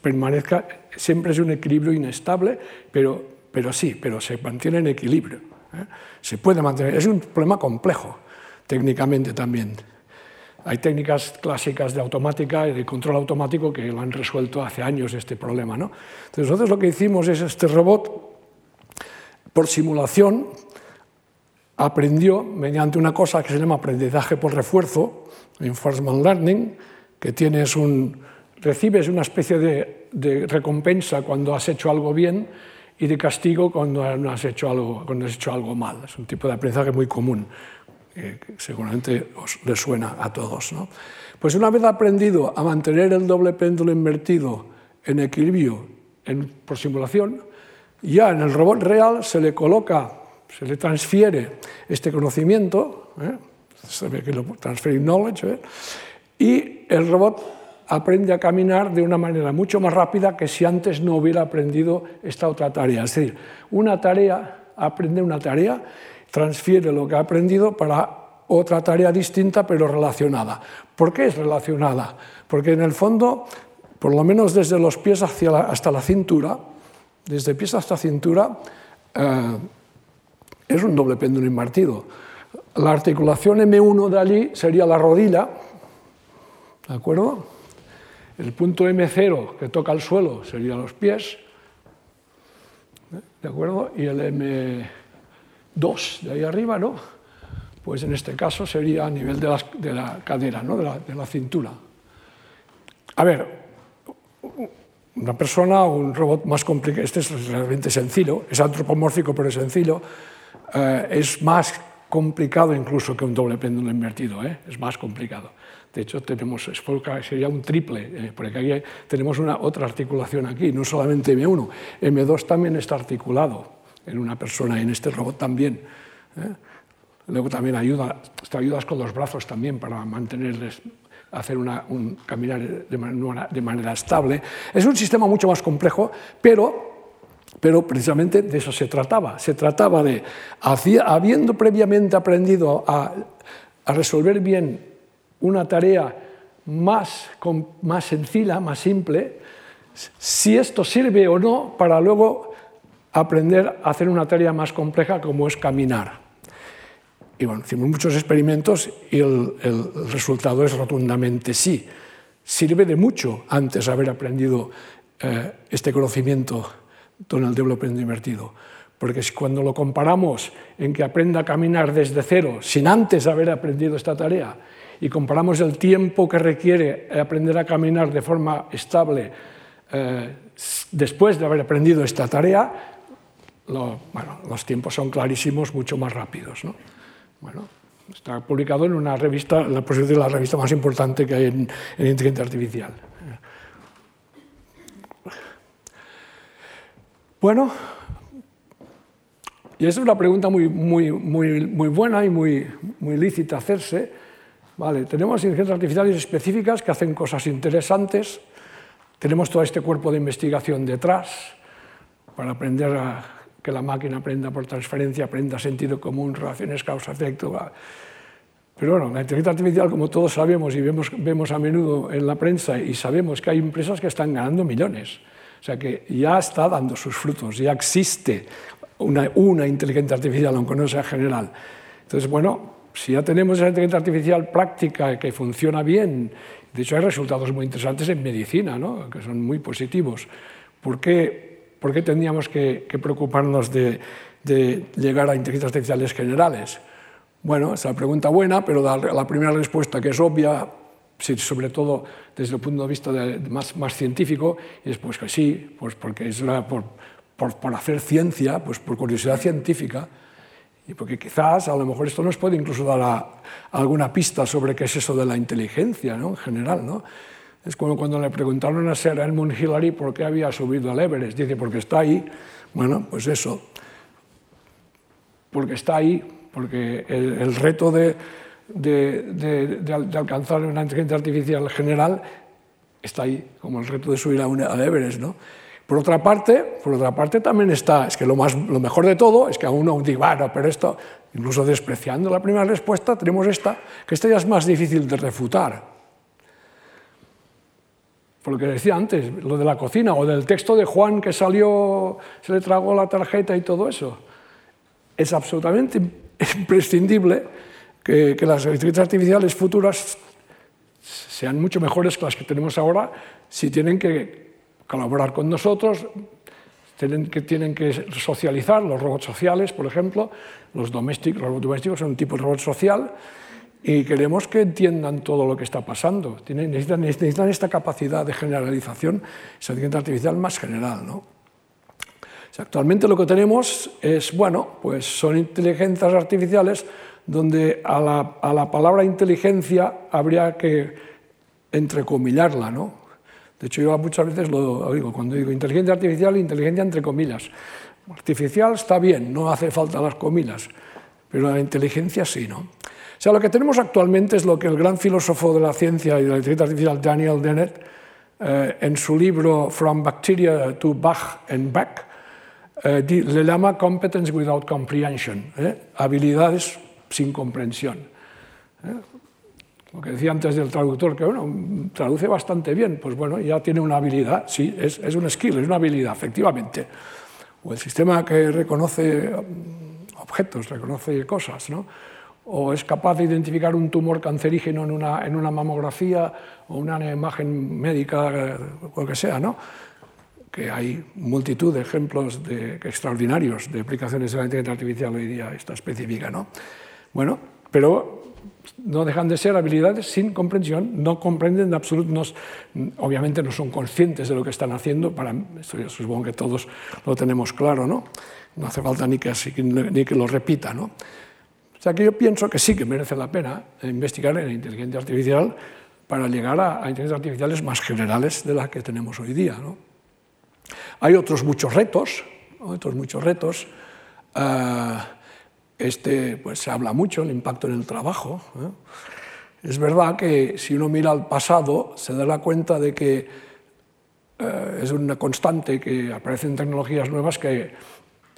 permanezca, siempre es un equilibrio inestable, pero sí, pero se mantiene en equilibrio. ¿Eh? Se puede mantener, es un problema complejo técnicamente también. Hay técnicas clásicas de automática y de control automático que lo han resuelto hace años este problema. Entonces nosotros lo que hicimos es este robot, por simulación, aprendió mediante una cosa que se llama aprendizaje por refuerzo, reinforcement learning, que tienes un, recibes una especie de, recompensa cuando has hecho algo bien y de castigo cuando has, hecho algo, cuando has hecho algo mal. Es un tipo de aprendizaje muy común que seguramente os les suena a todos. ¿no? Pues una vez aprendido a mantener el doble péndulo invertido en equilibrio en, por simulación, ya en el robot real se le coloca, se le transfiere este conocimiento, ¿eh? se ve que lo transferring knowledge, ¿eh? y el robot aprende a caminar de una manera mucho más rápida que si antes no hubiera aprendido esta otra tarea. Es decir, una tarea, aprende una tarea transfiere lo que ha aprendido para otra tarea distinta pero relacionada. ¿Por qué es relacionada? Porque en el fondo, por lo menos desde los pies hasta la cintura, desde pies hasta cintura, eh, es un doble péndulo invertido. La articulación M1 de allí sería la rodilla, ¿de acuerdo? El punto M0 que toca el suelo sería los pies, ¿de acuerdo? Y el M dos de ahí arriba, ¿no? Pues en este caso sería a nivel de la, cadera, ¿no? de, la, cintura. A ver, una persona o un robot más complicado, este es realmente sencillo, es antropomórfico pero es sencillo, eh, es más complicado incluso que un doble péndulo invertido, ¿eh? es más complicado. De hecho, tenemos, sería un triple, eh, porque aquí tenemos una, otra articulación aquí, no solamente M1, M2 también está articulado en una persona en este robot también. ¿eh? Luego también ayuda, te ayudas con los brazos también para mantenerles, hacer una, un caminar de manera, de manera estable. Es un sistema mucho más complejo, pero, pero precisamente de eso se trataba. Se trataba de, habiendo previamente aprendido a, a resolver bien una tarea más, más sencilla, más simple, si esto sirve o no para luego aprender a hacer una tarea más compleja como es caminar. Y bueno, hicimos muchos experimentos y el, resultado es rotundamente sí. Sirve de mucho antes haber aprendido eh, este conocimiento con el development invertido. Porque cuando lo comparamos en que aprenda a caminar desde cero, sin antes haber aprendido esta tarea, y comparamos el tiempo que requiere aprender a caminar de forma estable eh, después de haber aprendido esta tarea, bueno, los tiempos son clarísimos, mucho más rápidos. ¿no? Bueno, está publicado en una revista, la, la revista más importante que hay en, en inteligencia artificial. Bueno, y es una pregunta muy, muy, muy, muy buena y muy, muy lícita hacerse. Vale, tenemos inteligencias artificiales específicas que hacen cosas interesantes, tenemos todo este cuerpo de investigación detrás para aprender a que la máquina aprenda por transferencia, aprenda sentido común, relaciones causa-efecto. Pero bueno, la inteligencia artificial, como todos sabemos y vemos, vemos a menudo en la prensa, y sabemos que hay empresas que están ganando millones. O sea que ya está dando sus frutos, ya existe una, una inteligencia artificial, aunque no sea general. Entonces, bueno, si ya tenemos esa inteligencia artificial práctica que funciona bien, de hecho hay resultados muy interesantes en medicina, ¿no? que son muy positivos, ¿por qué, por qué tendríamos que, preocuparnos de, llegar a inteligencias artificiales generales? Bueno, es la pregunta buena, pero la primera respuesta, que es obvia, sobre todo desde el punto de vista más, más, científico, es pues que sí, pues porque es por, por, por, hacer ciencia, pues por curiosidad científica, y porque quizás a lo mejor esto nos puede incluso dar alguna pista sobre qué es eso de la inteligencia en general. Es como cuando le preguntaron a Sir Edmund Hillary por qué había subido al Everest. Dice, porque está ahí. Bueno, pues eso. Porque está ahí, porque el, reto de, alcanzar una inteligencia artificial general está ahí, como el reto de subir a, una, a Everest. ¿no? Por otra parte, por otra parte también está, es que lo, más, lo mejor de todo es que a uno diga, bueno, pero esto, incluso despreciando la primera respuesta, tenemos esta, que esta ya es más difícil de refutar. Por lo que decía antes, lo de la cocina o del texto de Juan que salió, se le tragó la tarjeta y todo eso. Es absolutamente imprescindible que, que las inteligencias artificiales futuras sean mucho mejores que las que tenemos ahora si tienen que colaborar con nosotros, tienen que, tienen que socializar, los robots sociales, por ejemplo, los domésticos, los robots domésticos son un tipo de robot social, y queremos que entiendan todo lo que está pasando. Tienen, necesitan, esta capacidad de generalización, esa inteligencia artificial más general. ¿no? Actualmente lo que tenemos es, bueno, pues son inteligencias artificiales donde a la, a la palabra inteligencia habría que entrecomillarla, ¿no? De hecho, yo muchas veces lo digo, cuando digo inteligencia artificial, inteligencia entre comillas. Artificial está bien, no hace falta las comillas, pero la inteligencia sí, ¿no? O sea, lo que tenemos actualmente es lo que el gran filósofo de la ciencia y de la inteligencia artificial, Daniel Dennett, eh, en su libro From Bacteria to Bach and Back, eh, le llama Competence Without Comprehension, ¿eh? habilidades sin comprensión. Lo que decía antes del traductor, que bueno, traduce bastante bien, pues bueno, ya tiene una habilidad, sí, es, es un skill, es una habilidad, efectivamente. O el sistema que reconoce objetos, reconoce cosas, ¿no? o es capaz de identificar un tumor cancerígeno en una, en una mamografía o una imagen médica, lo que sea, ¿no? que hay multitud de ejemplos de, extraordinarios de aplicaciones de la inteligencia artificial hoy día, esta específica. ¿no? Bueno, pero no dejan de ser habilidades sin comprensión, no comprenden de absoluto, obviamente no son conscientes de lo que están haciendo, para, esto yo supongo que todos lo tenemos claro, ¿no? No hace falta ni que, ni que lo repita, ¿no? O sea que yo pienso que sí que merece la pena investigar en la inteligencia artificial para llegar a, inteligencias artificiales más generales de las que tenemos hoy día, ¿no? Hay otros muchos retos, otros muchos retos. Uh, este, pues se habla mucho del impacto en el trabajo. ¿eh? Es verdad que si uno mira al pasado se da cuenta de que eh, es una constante que aparecen tecnologías nuevas que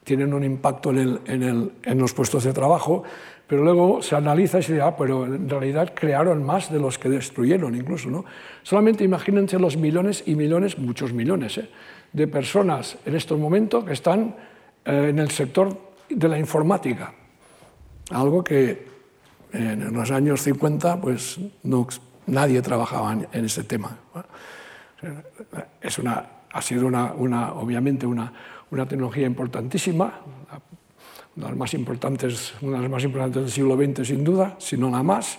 tienen un impacto en, el, en, el, los puestos de trabajo, pero luego se analiza y se dice, ah, pero en realidad crearon más de los que destruyeron incluso. ¿no? Solamente imagínense los millones y millones, muchos millones, ¿eh? de personas en estos momentos que están en el sector de la informática algo que en los años 50 pues no, nadie trabajaba en ese tema. Es una, ha sido una, una, obviamente una, una tecnología importantísima, una de, las más importantes, una de las más importantes del siglo XX sin duda, si no la más,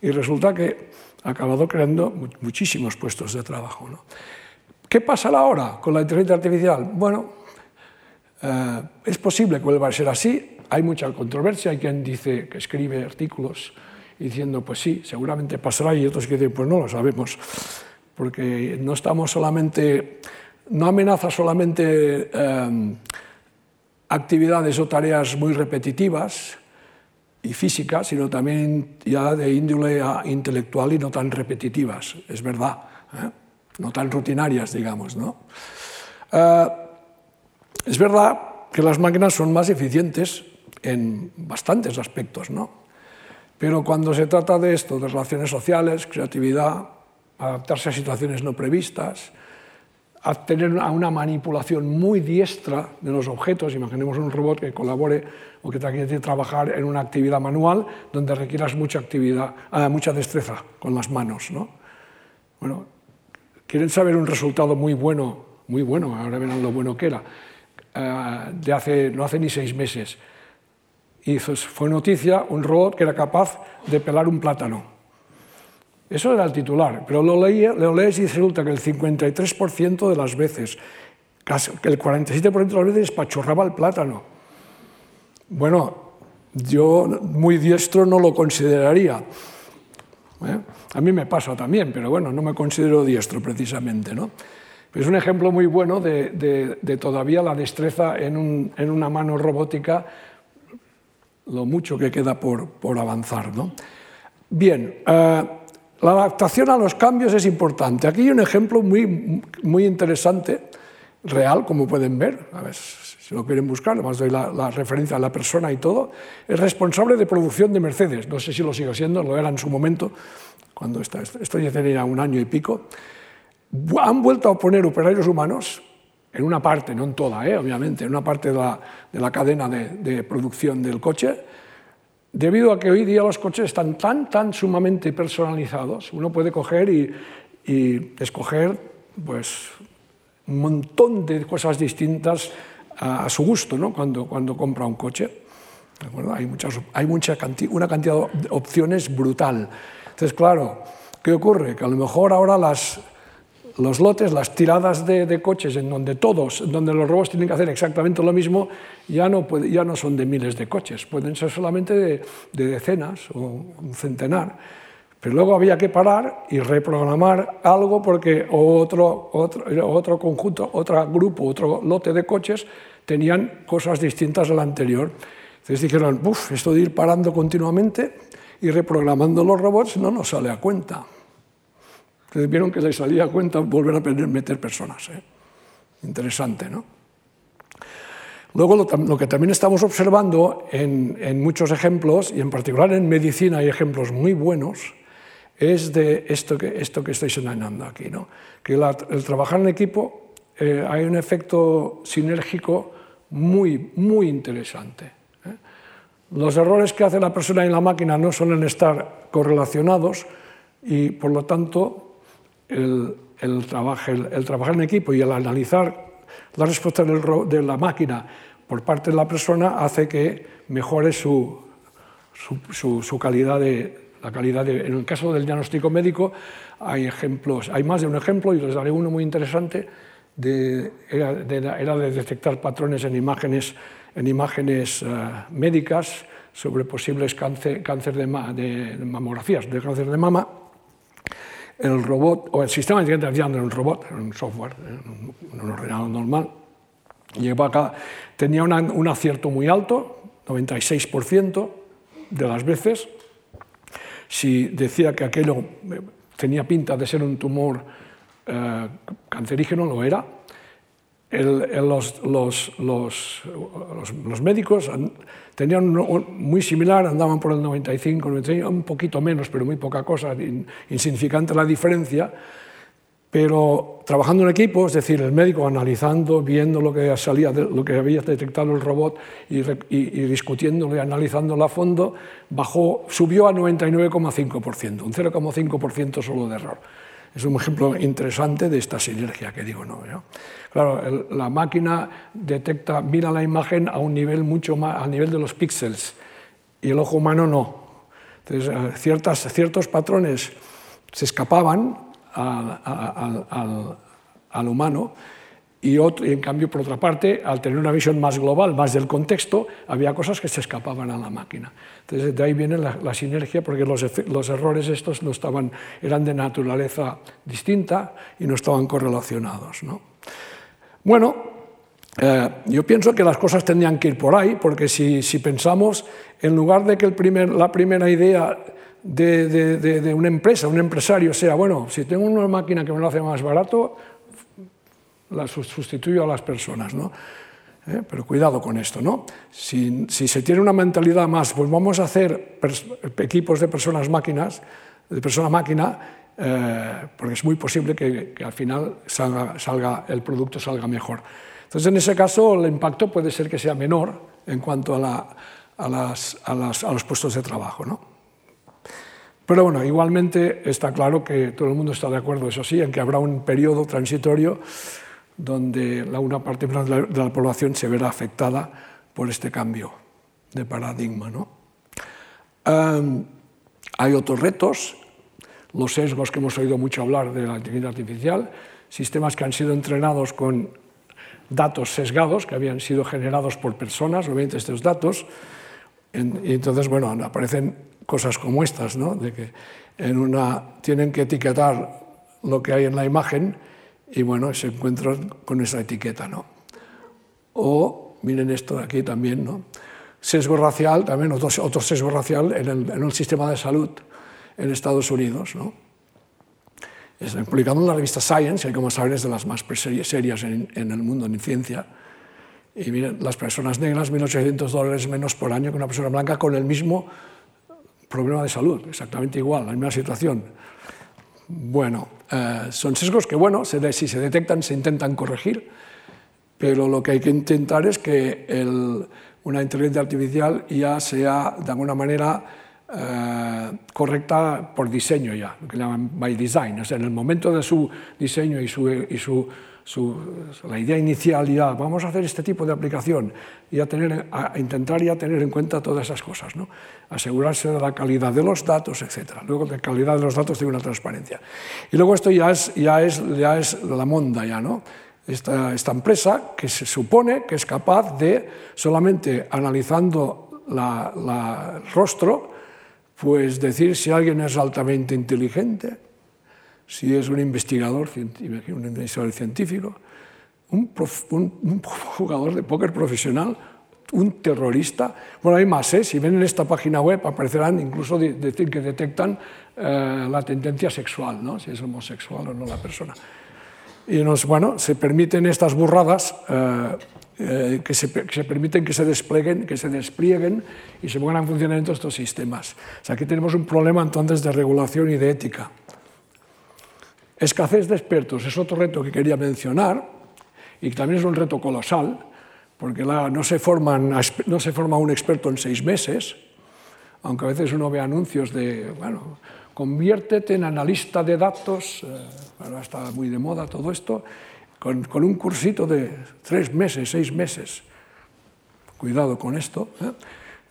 y resulta que ha acabado creando muchísimos puestos de trabajo. ¿no? ¿Qué pasará ahora con la inteligencia artificial? Bueno, eh, es posible que vuelva a ser así, hay mucha controversia, hay quien dice que escribe artículos diciendo, pues sí, seguramente pasará, y otros que dicen, pues no lo sabemos, porque no estamos solamente, no amenaza solamente eh, actividades o tareas muy repetitivas, y física, sino también ya de índole intelectual y no tan repetitivas, es verdad, ¿eh? no tan rutinarias, digamos. ¿no? Eh, es verdad que las máquinas son más eficientes en bastantes aspectos, ¿no? pero cuando se trata de esto, de relaciones sociales, creatividad, adaptarse a situaciones no previstas, a tener una manipulación muy diestra de los objetos. Imaginemos un robot que colabore o que tenga que trabajar en una actividad manual donde requieras mucha actividad, ah, mucha destreza con las manos. ¿no? Bueno, quieren saber un resultado muy bueno, muy bueno, ahora verán lo bueno que era, ah, de hace, no hace ni seis meses. Y fue noticia un robot que era capaz de pelar un plátano. Eso era el titular, pero lo, lo lees y resulta que el 53% de las veces, que el 47% de las veces pachorraba el plátano. Bueno, yo muy diestro no lo consideraría. ¿eh? A mí me pasa también, pero bueno, no me considero diestro precisamente. ¿no? Es un ejemplo muy bueno de, todavía la destreza en, una mano robótica, lo mucho que queda por, avanzar. ¿no? Bien. Eh, la adaptación a los cambios es importante. Aquí hay un ejemplo muy, muy interesante, real, como pueden ver. A ver si lo quieren buscar, además doy la, referencia a la persona y todo. Es responsable de producción de Mercedes. No sé si lo sigue siendo, lo era en su momento, cuando esto, esto ya tenía un año y pico. Han vuelto a poner operarios humanos en una parte, no en toda, ¿eh? obviamente, en una parte de la, de la cadena de, de producción del coche debido a que hoy día los coches están tan, tan sumamente personalizados, uno puede coger y, escoger pues, un montón de cosas distintas a, su gusto ¿no? cuando, cuando compra un coche. Hay, muchas, hay mucha una cantidad de opciones brutal. Entonces, claro, ¿qué ocurre? Que a lo mejor ahora las, los lotes, las tiradas de, coches en donde todos, donde los robots tienen que hacer exactamente lo mismo, ya no, ya no son de miles de coches, pueden ser solamente de, decenas o un centenar. Pero luego había que parar y reprogramar algo porque otro, otro, otro conjunto, otro grupo, otro lote de coches tenían cosas distintas al anterior. Entonces dijeron, uff, esto de ir parando continuamente y reprogramando los robots no nos sale a cuenta. Entonces vieron que les salía a cuenta volver a meter personas. ¿eh? Interesante, ¿no? Luego, lo, que también estamos observando en, muchos ejemplos, y en particular en medicina hay ejemplos muy buenos, es de esto que, esto que estoy señalando aquí, ¿no? que el trabajar en equipo eh, hay un efecto sinérgico muy, muy interesante. ¿eh? Los errores que hace la persona y la máquina no suelen estar correlacionados y, por lo tanto, el, el, trabajar en equipo y el analizar la respuesta de la máquina por parte de la persona hace que mejore su, calidad de, la calidad en el caso del diagnóstico médico hay ejemplos, hay más de un ejemplo y les daré uno muy interesante de, era, de, detectar patrones en imágenes, en imágenes eh, médicas sobre posibles cáncer, cáncer de, de, mamografías de cáncer de mama el robot, o el sistema de inteligencia en un robot, en un software, en un ordenador normal, llegó acá, tenía un acierto muy alto, 96% de las veces. Si decía que aquello eh, tenía pinta de ser un tumor eh, cancerígeno, lo era. Los, los, los, los, médicos tenían muy similar, andaban por el 95, 96, un poquito menos, pero muy poca cosa, insignificante la diferencia, pero trabajando en equipo, es decir, el médico analizando, viendo lo que, salía lo que había detectado el robot y, y, discutiéndolo y analizándolo a fondo, bajó, subió a 99,5%, un 0,5% solo de error. Es un ejemplo interesante de esta sinergia que digo. ¿no? Claro, la máquina detecta, mira la imagen a un nivel mucho más, a nivel de los píxeles, y el ojo humano no. Entonces, eh, ciertas, ciertos patrones se escapaban al, al, al humano y, en cambio, por otra parte, al tener una visión más global, más del contexto, había cosas que se escapaban a la máquina. Entonces, de ahí viene la, sinergia, porque los, los, errores estos no estaban, eran de naturaleza distinta y no estaban correlacionados. ¿no? Bueno, Eh, yo pienso que las cosas tendrían que ir por ahí, porque si, si pensamos, en lugar de que el primer, la primera idea de, de, de, una empresa, un empresario sea, bueno, si tengo una máquina que me lo hace más barato, la sustituyo a las personas, ¿no? ¿eh? pero cuidado con esto, ¿no? Si, se tiene una mentalidad más, pues vamos a hacer equipos de personas máquinas, de persona máquina, eh, porque es muy posible que, al final salga, el producto salga mejor. Entonces, en ese caso, el impacto puede ser que sea menor en cuanto a, las, las, a los puestos de trabajo, ¿no? Pero bueno, igualmente está claro que todo el mundo está de acuerdo, eso sí, en que habrá un periodo transitorio donde una parte de la, población se verá afectada por este cambio de paradigma. ¿no? hay otros retos, los sesgos que hemos oído mucho hablar de la inteligencia artificial, sistemas que han sido entrenados con datos sesgados que habían sido generados por personas, obviamente estos datos, y entonces, bueno, aparecen cosas como estas, ¿no? de que en una tienen que etiquetar lo que hay en la imagen y bueno, se encuentran con esa etiqueta. ¿no? O, miren esto de aquí también, ¿no? sesgo racial, también otro, otro sesgo racial en el, en el, sistema de salud en Estados Unidos. ¿no? Es publicado en la revista Science, que como saben es de las más serias en, en el mundo en ciencia. Y miren, las personas negras, 1.800 dólares menos por año que una persona blanca con el mismo problema de salud, exactamente igual, la misma situación. Bueno, eh, son sesgos que, bueno, si se detectan, se intentan corregir, pero lo que hay que intentar es que una inteligencia artificial ya sea, de alguna manera, eh, correcta por diseño ya, lo que llaman by design. O sea, en el momento de su diseño y su la idea inicial ya, vamos a hacer este tipo de aplicación y a, tener, a intentar ya tener en cuenta todas esas cosas, ¿no? asegurarse de la calidad de los datos, etc. Luego de calidad de los datos tiene una transparencia. Y luego esto ya es, ya es, ya es la monda ya, ¿no? Esta, esta empresa que se supone que es capaz de, solamente analizando la, la, rostro, pues decir si alguien es altamente inteligente, si es un investigador, un investigador científico, un, un, un, jugador de póker profesional, un terrorista. Bueno, hay más, ¿eh? si ven en esta página web aparecerán incluso de, decir que detectan eh, la tendencia sexual, ¿no? si es homosexual o no la persona. Y nos, bueno, se permiten estas burradas eh, eh, que, se, que, se, permiten que se desplieguen, que se desplieguen y se pongan en funcionamiento estos sistemas. O sea, aquí tenemos un problema entonces de regulación y de ética. Escasez de expertos es otro reto que quería mencionar y también es un reto colosal, porque no, se forman, forma un experto en seis meses, aunque a veces uno ve anuncios de, bueno, conviértete en analista de datos, eh, ahora está muy de moda todo esto, con, un cursito de tres meses, seis meses. Cuidado con esto, ¿eh?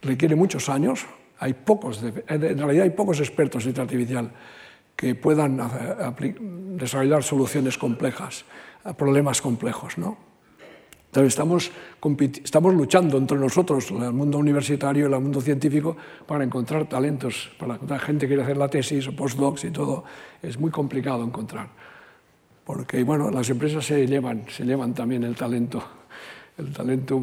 requiere muchos años, hay pocos, en realidad hay pocos expertos en inteligencia artificial que puedan desarrollar soluciones complejas a problemas complejos. ¿no? Entonces estamos, luchando entre nosotros, el mundo universitario y el mundo científico, para encontrar talentos, para encontrar gente que quiere hacer la tesis o postdocs y todo. Es muy complicado encontrar. Porque bueno, las empresas se llevan, se llevan también el talento, el talento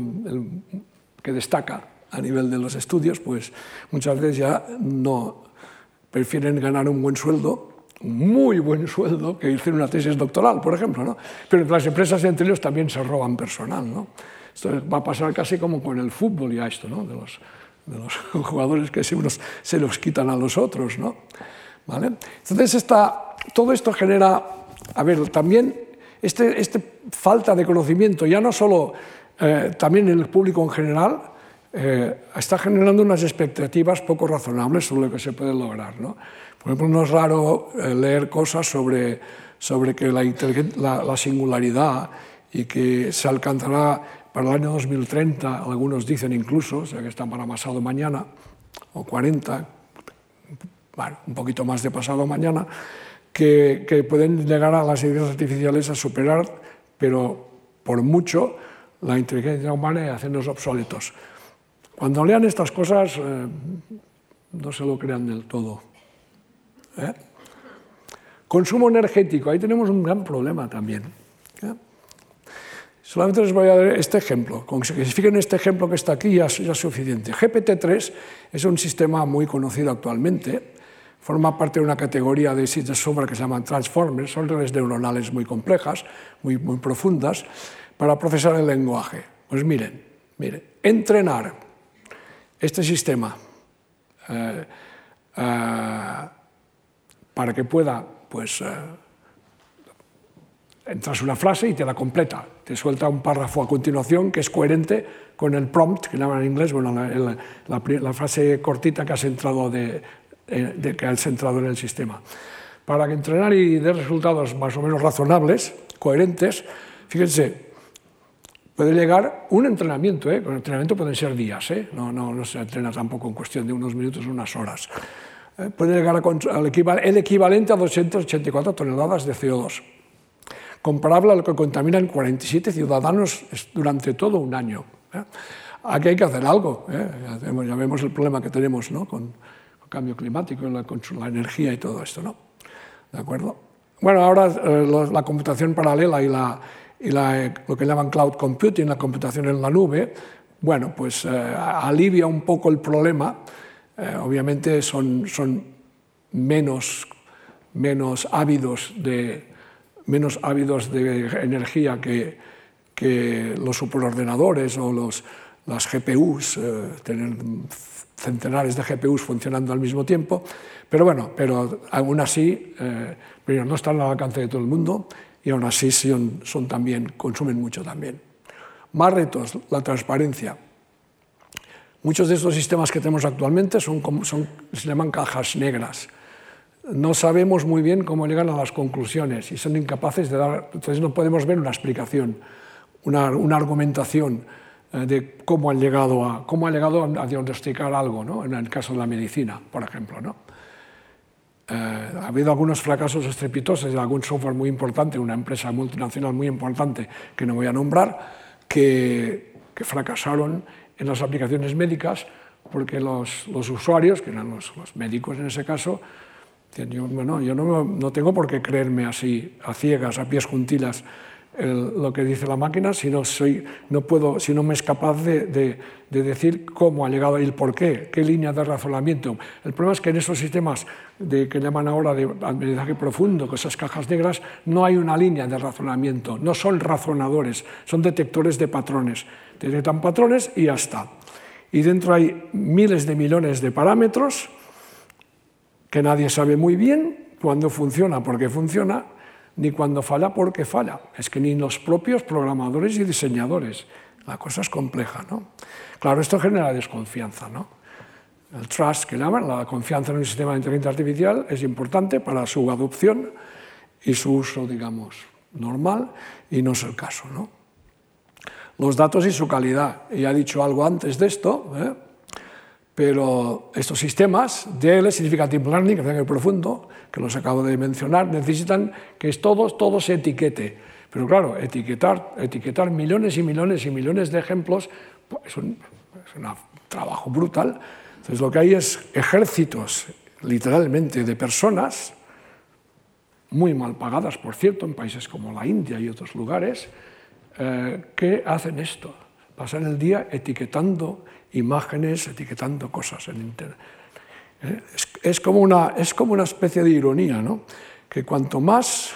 que destaca a nivel de los estudios, pues muchas veces ya no, prefieren ganar un buen sueldo, muy buen sueldo, que hacer una tesis doctoral, por ejemplo. ¿no? Pero las empresas entre ellos también se roban personal. ¿no? Esto va a pasar casi como con el fútbol ya esto, ¿no? de, los, de los jugadores que se, unos se los quitan a los otros. ¿no? ¿Vale? Entonces, esta, todo esto genera, a ver, también este, este falta de conocimiento, ya no solo eh, también en el público en general, eh, está generando unas expectativas poco razonables sobre lo que se puede lograr. ¿no? Por ejemplo, no es raro eh, leer cosas sobre, sobre que la, la, la, singularidad y que se alcanzará para el año 2030, algunos dicen incluso, o sea que están para pasado mañana, o 40, bueno, un poquito más de pasado mañana, que, pueden llegar a las inteligencias artificiales a superar, pero por mucho, la inteligencia humana y hacernos obsoletos. Cuando lean estas cosas, eh, no se lo crean del todo. ¿Eh? Consumo energético, ahí tenemos un gran problema también. ¿eh? Solamente les voy a dar este ejemplo. Con que se fijen en este ejemplo que está aquí ya, es suficiente. GPT-3 es un sistema muy conocido actualmente. Forma parte de una categoría de sitios de que se llaman transformers, son redes neuronales muy complejas, muy, muy profundas, para procesar el lenguaje. Pues miren, miren, entrenar este sistema eh, eh, para que pueda pues, eh, entras una frase y te la completa, te suelta un párrafo a continuación que es coherente con el prompt, que llaman en inglés, bueno, la, frase cortita que has, entrado de, que has entrado en el sistema. Para que entrenar y dé resultados más o menos razonables, coherentes, fíjense, puede llegar un entrenamiento, ¿eh? con entrenamiento pueden ser días, ¿eh? no, no, no se entrena tampoco en cuestión de unos minutos o unas horas. ¿Eh? puede llegar al el equivalente a 284 toneladas de CO2 comparable a lo que contaminan 47 ciudadanos durante todo un año. ¿eh? Aquí hay que hacer algo. ¿eh? Ya, vemos el problema que tenemos ¿no? con el cambio climático, la, con la energía y todo esto. ¿no? ¿De acuerdo? Bueno, ahora eh, la computación paralela y, la, y la, lo que llaman cloud computing, la computación en la nube, bueno, pues alivia un poco el problema. Obviamente son, son menos, menos ávidos de, menos ávidos de energía que, que los superordenadores o los, las GPUs, eh, tener centenares de GPUs funcionando al mismo tiempo, pero bueno, pero aún así, eh, no están al alcance de todo el mundo y aún así son, son también, consumen mucho también. Más retos, la transparencia. Muchos de estos sistemas que tenemos actualmente son, son, se llaman cajas negras no sabemos muy bien cómo llegan a las conclusiones y son incapaces de dar, entonces no podemos ver una explicación, una, argumentación eh, de cómo han llegado a, cómo ha llegado a diagnosticar algo, ¿no? en el caso de la medicina, por ejemplo. ¿no? Eh, ha habido algunos fracasos estrepitosos de algún software muy importante, una empresa multinacional muy importante que no voy a nombrar, que, que fracasaron en las aplicaciones médicas porque los, los usuarios, que eran los, médicos en ese caso, yo, bueno, yo no, no, tengo por qué creerme así, a ciegas, a pies lo que dice la máquina, si no, soy, no, puedo, si no me es capaz de, de, decir cómo ha llegado y el por qué, qué línea de razonamiento. El problema es que en esos sistemas de, que llaman ahora de aprendizaje profundo, con esas cajas negras, no hay una línea de razonamiento, no son razonadores, son detectores de patrones. Detectan patrones y ya está. Y dentro hay miles de millones de parámetros que nadie sabe muy bien cuándo funciona, por qué funciona, ni cuándo falla, por qué falla. Es que ni los propios programadores y diseñadores. La cosa es compleja, ¿no? Claro, esto genera desconfianza, ¿no? El trust, que llaman, la confianza en un sistema de inteligencia artificial, es importante para su adopción y su uso, digamos, normal, y no es el caso, ¿no? Los datos y su calidad. Ya he dicho algo antes de esto, ¿eh? Pero estos sistemas, DL significa Deep Learning, que es profundo, que los acabo de mencionar, necesitan que todo, todo se etiquete. Pero claro, etiquetar, etiquetar millones y millones y millones de ejemplos pues, es, un, es un trabajo brutal. Entonces lo que hay es ejércitos, literalmente, de personas, muy mal pagadas, por cierto, en países como la India y otros lugares, eh, que hacen esto. Pasan el día etiquetando imágenes, etiquetando cosas en Internet. ¿Eh? Es, como una, es como una especie de ironía, ¿no? que cuanto más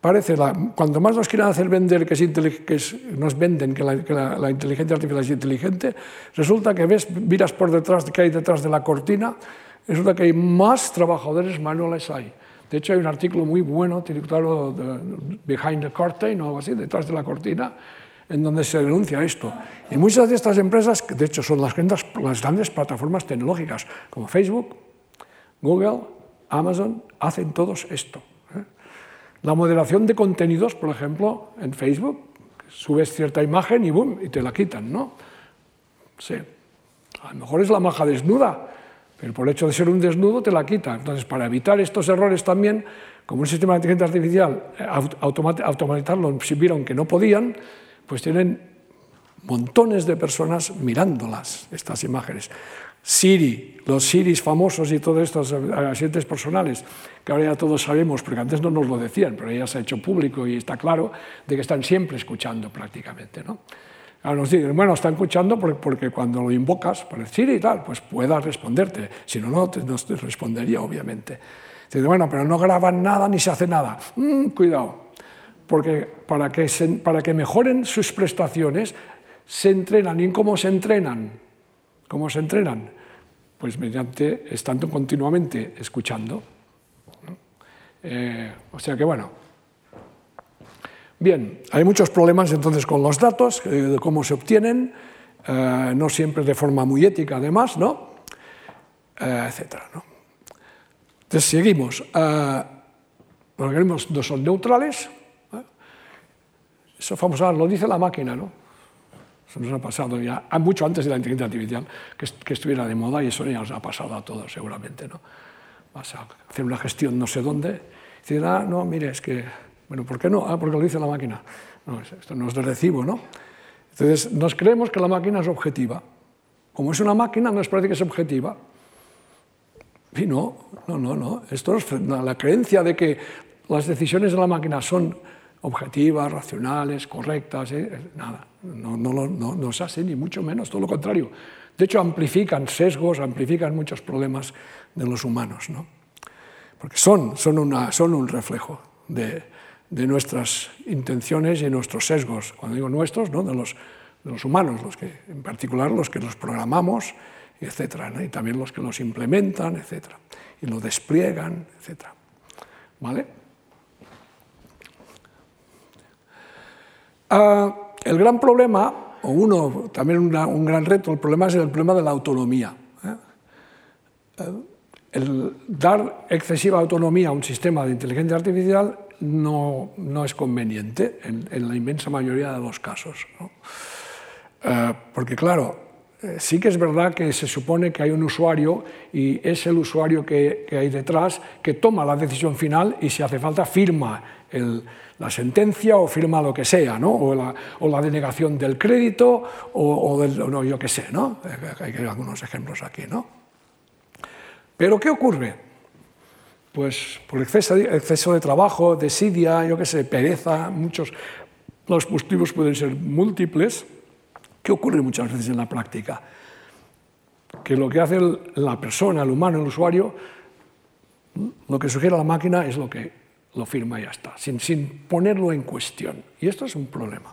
parece la, cuanto más nos quieran hacer vender que, es que nos venden que, la, la, inteligencia artificial es inteligente, resulta que ves, miras por detrás de que hay detrás de la cortina, resulta que hay más trabajadores manuales hay. De hecho, hay un artículo muy bueno titulado Behind the Curtain o algo así, detrás de la cortina, en donde se denuncia esto. Y muchas de estas empresas, de hecho son las grandes, plataformas tecnológicas, como Facebook, Google, Amazon, hacen todos esto. ¿eh? La moderación de contenidos, por ejemplo, en Facebook, subes cierta imagen y boom, y te la quitan, ¿no? Sí. A lo mejor es la maja desnuda, pero por el hecho de ser un desnudo te la quitan. Entonces, para evitar estos errores también, como un sistema de inteligencia artificial, eh, automatizarlo, si vieron que no podían, pues tienen montones de personas mirándolas, estas imágenes. Siri los Siris famosos y todos estos asistentes personales, que ahora ya todos sabemos, porque antes no nos lo decían, pero ya se ha hecho público y está claro de que están siempre escuchando prácticamente. ¿no? Ahora nos dicen, bueno, están escuchando porque, cuando lo invocas, por el Siri y tal, pues pueda responderte, si no, no te, respondería, obviamente. Dice, bueno, pero no graban nada ni se hace nada. Mm, cuidado, porque para que, para que mejoren sus prestaciones se entrenan. ¿Y cómo se entrenan? ¿Cómo se entrenan? Pues mediante estando continuamente escuchando. Eh, o sea que bueno. Bien, hay muchos problemas entonces con los datos, eh, cómo se obtienen, eh, no siempre de forma muy ética además, ¿no? etcétera, ¿no? Entonces seguimos. los algoritmos no son neutrales. Eso famoso, lo dice la máquina, ¿no? Eso nos ha pasado ya, mucho antes de la inteligencia artificial, que, estuviera de moda y eso ya nos ha pasado a todos seguramente. ¿no? Vas a hacer una gestión no sé dónde, y dices, ah, no, mire, es que, bueno, ¿por qué no? Ah, porque lo dice la máquina. No, esto no es de recibo, ¿no? Entonces, nos creemos que la máquina es objetiva. Como es una máquina, nos parece que es objetiva. Y no, no, no, no. Esto es la creencia de que las decisiones de la máquina son objetivas, racionales, correctas, eh, eh, nada, no, no, no, no ni mucho menos, todo lo contrario. De hecho, amplifican sesgos, amplifican muchos problemas de los humanos, ¿no? porque son, son, una, son un reflejo de, de, nuestras intenciones y nuestros sesgos. Cuando digo nuestros, ¿no? de, los, de los humanos, los que, en particular los que los programamos, etcétera, y también los que los implementan, etcétera, y lo despliegan, etcétera. ¿Vale? Ah, el gran problema, o uno, también un gran reto, el problema es el problema de la autonomía. ¿eh? Eh, el dar excesiva autonomía a un sistema de inteligencia artificial no, no es conveniente en, la inmensa mayoría de los casos. Eh, porque claro, sí que es verdad que se supone que hay un usuario y es el usuario que, hay detrás que toma la decisión final y si hace falta firma la sentencia o firma lo que sea, ¿no? o, la, denegación del crédito o, o del, no, yo qué sé, ¿no? hay algunos ejemplos aquí. ¿no? Pero ¿qué ocurre? Pues por exceso, exceso de trabajo, desidia, yo qué sé, pereza, muchos, los motivos pueden ser múltiples. ¿Qué ocurre muchas veces en la práctica? Que lo que hace la persona, el humano, el usuario, lo que sugiere la máquina es lo que lo firma y ya está, sin, sin ponerlo en cuestión. Y esto es un problema.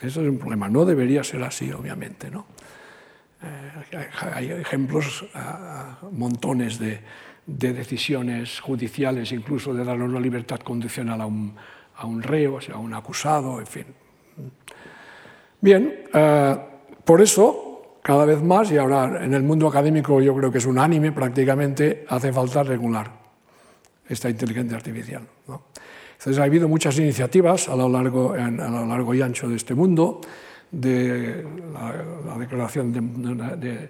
Eso es un problema. No debería ser así, obviamente. ¿no? Eh, hay ejemplos, montones de, de, decisiones judiciales, incluso de dar una libertad condicional a un, a un reo, o a un acusado, en fin. Bien, eh, por eso, cada vez más, y ahora en el mundo académico yo creo que es unánime prácticamente, hace falta regular esta inteligencia artificial. ¿no? Entonces ha habido muchas iniciativas a lo, largo, a lo largo y ancho de este mundo, de la, declaración de, de,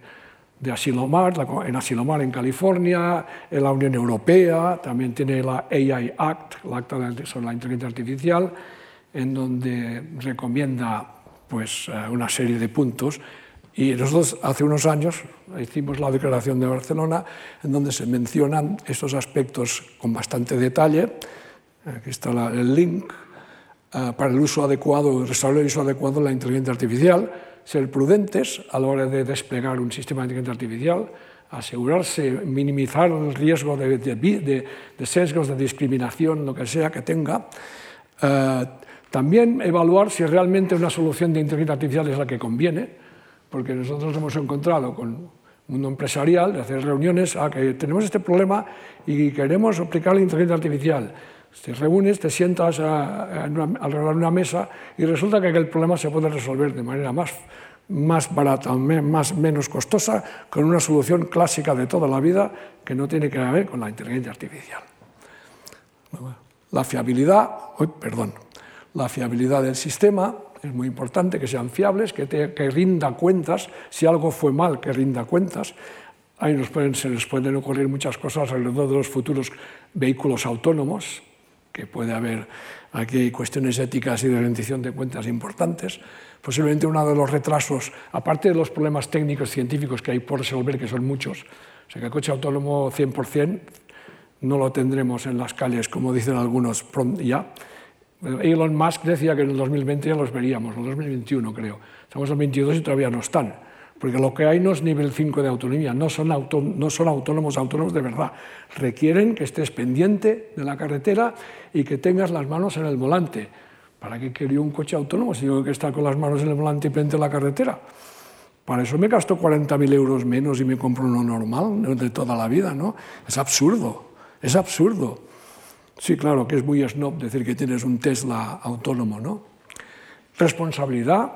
de Asilomar, en Asilomar en California, en la Unión Europea, también tiene la AI Act, la Acta sobre la Inteligencia Artificial, en donde recomienda pues, eh, una serie de puntos y nosotros hace unos años hicimos la Declaración de Barcelona, en donde se mencionan estos aspectos con bastante detalle. Aquí está el link eh, para el uso adecuado, el desarrollo uso adecuado de la inteligencia artificial, ser prudentes a la hora de desplegar un sistema de inteligencia artificial, asegurarse, minimizar el riesgo de, de, sesgos, de discriminación, lo que sea que tenga. Eh, también evaluar si realmente una solución de inteligencia artificial es la que conviene porque nosotros hemos encontrado con mundo empresarial de hacer reuniones, a que tenemos este problema y queremos aplicar la inteligencia artificial. Te reúnes, te sientas alrededor de una mesa y resulta que el problema se puede resolver de manera más, barata, más, menos costosa, con una solución clásica de toda la vida que no tiene que ver con la inteligencia artificial. La fiabilidad, perdón, la fiabilidad del sistema es muy importante que sean fiables, que, que rinda cuentas, si algo fue mal, que rinda cuentas. Ahí nos pueden, se les pueden ocurrir muchas cosas alrededor de los futuros vehículos autónomos, que puede haber aquí cuestiones éticas y de rendición de cuentas importantes. Posiblemente uno de los retrasos, aparte de los problemas técnicos científicos que hay por resolver, que son muchos, o sea que el coche autónomo 100% no lo tendremos en las calles, como dicen algunos ya. Elon Musk decía que en el 2020 ya los veríamos, en el 2021 creo. Estamos en el 22 y todavía no están, porque lo que hay no es nivel 5 de autonomía, no son, no son autónomos autónomos de verdad. Requieren que estés pendiente de la carretera y que tengas las manos en el volante. ¿Para qué quería un coche autónomo si tengo que estar con las manos en el volante y pendiente de la carretera? Para eso me gasto 40.000 euros menos y me compro uno normal de toda la vida, ¿no? Es absurdo, es absurdo. Sí, claro, que es muy snob decir que tienes un Tesla autónomo, ¿no? Responsabilidad,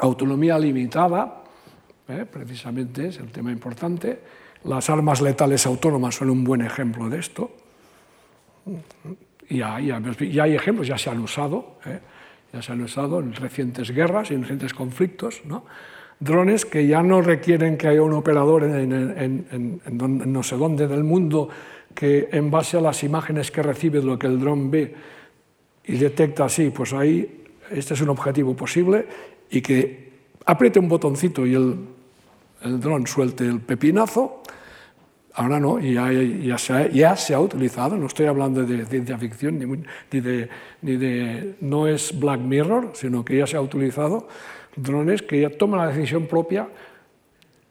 autonomía limitada, ¿eh? precisamente es el tema importante. Las armas letales autónomas son un buen ejemplo de esto. Y hay, hay ejemplos, ya se han usado, ¿eh? ya se han usado en recientes guerras y en recientes conflictos, drones que ya no requieren que haya un operador en, en, no sé dónde del mundo que en base a las imágenes que recibe de lo que el dron ve y detecta así, pues ahí este es un objetivo posible y que apriete un botoncito y el, el dron suelte el pepinazo, ahora no, ya, ya, se ha, ya, se ha, utilizado, no estoy hablando de ciencia ficción, ni, ni, de, ni de, no es Black Mirror, sino que ya se ha utilizado drones que ya toman la decisión propia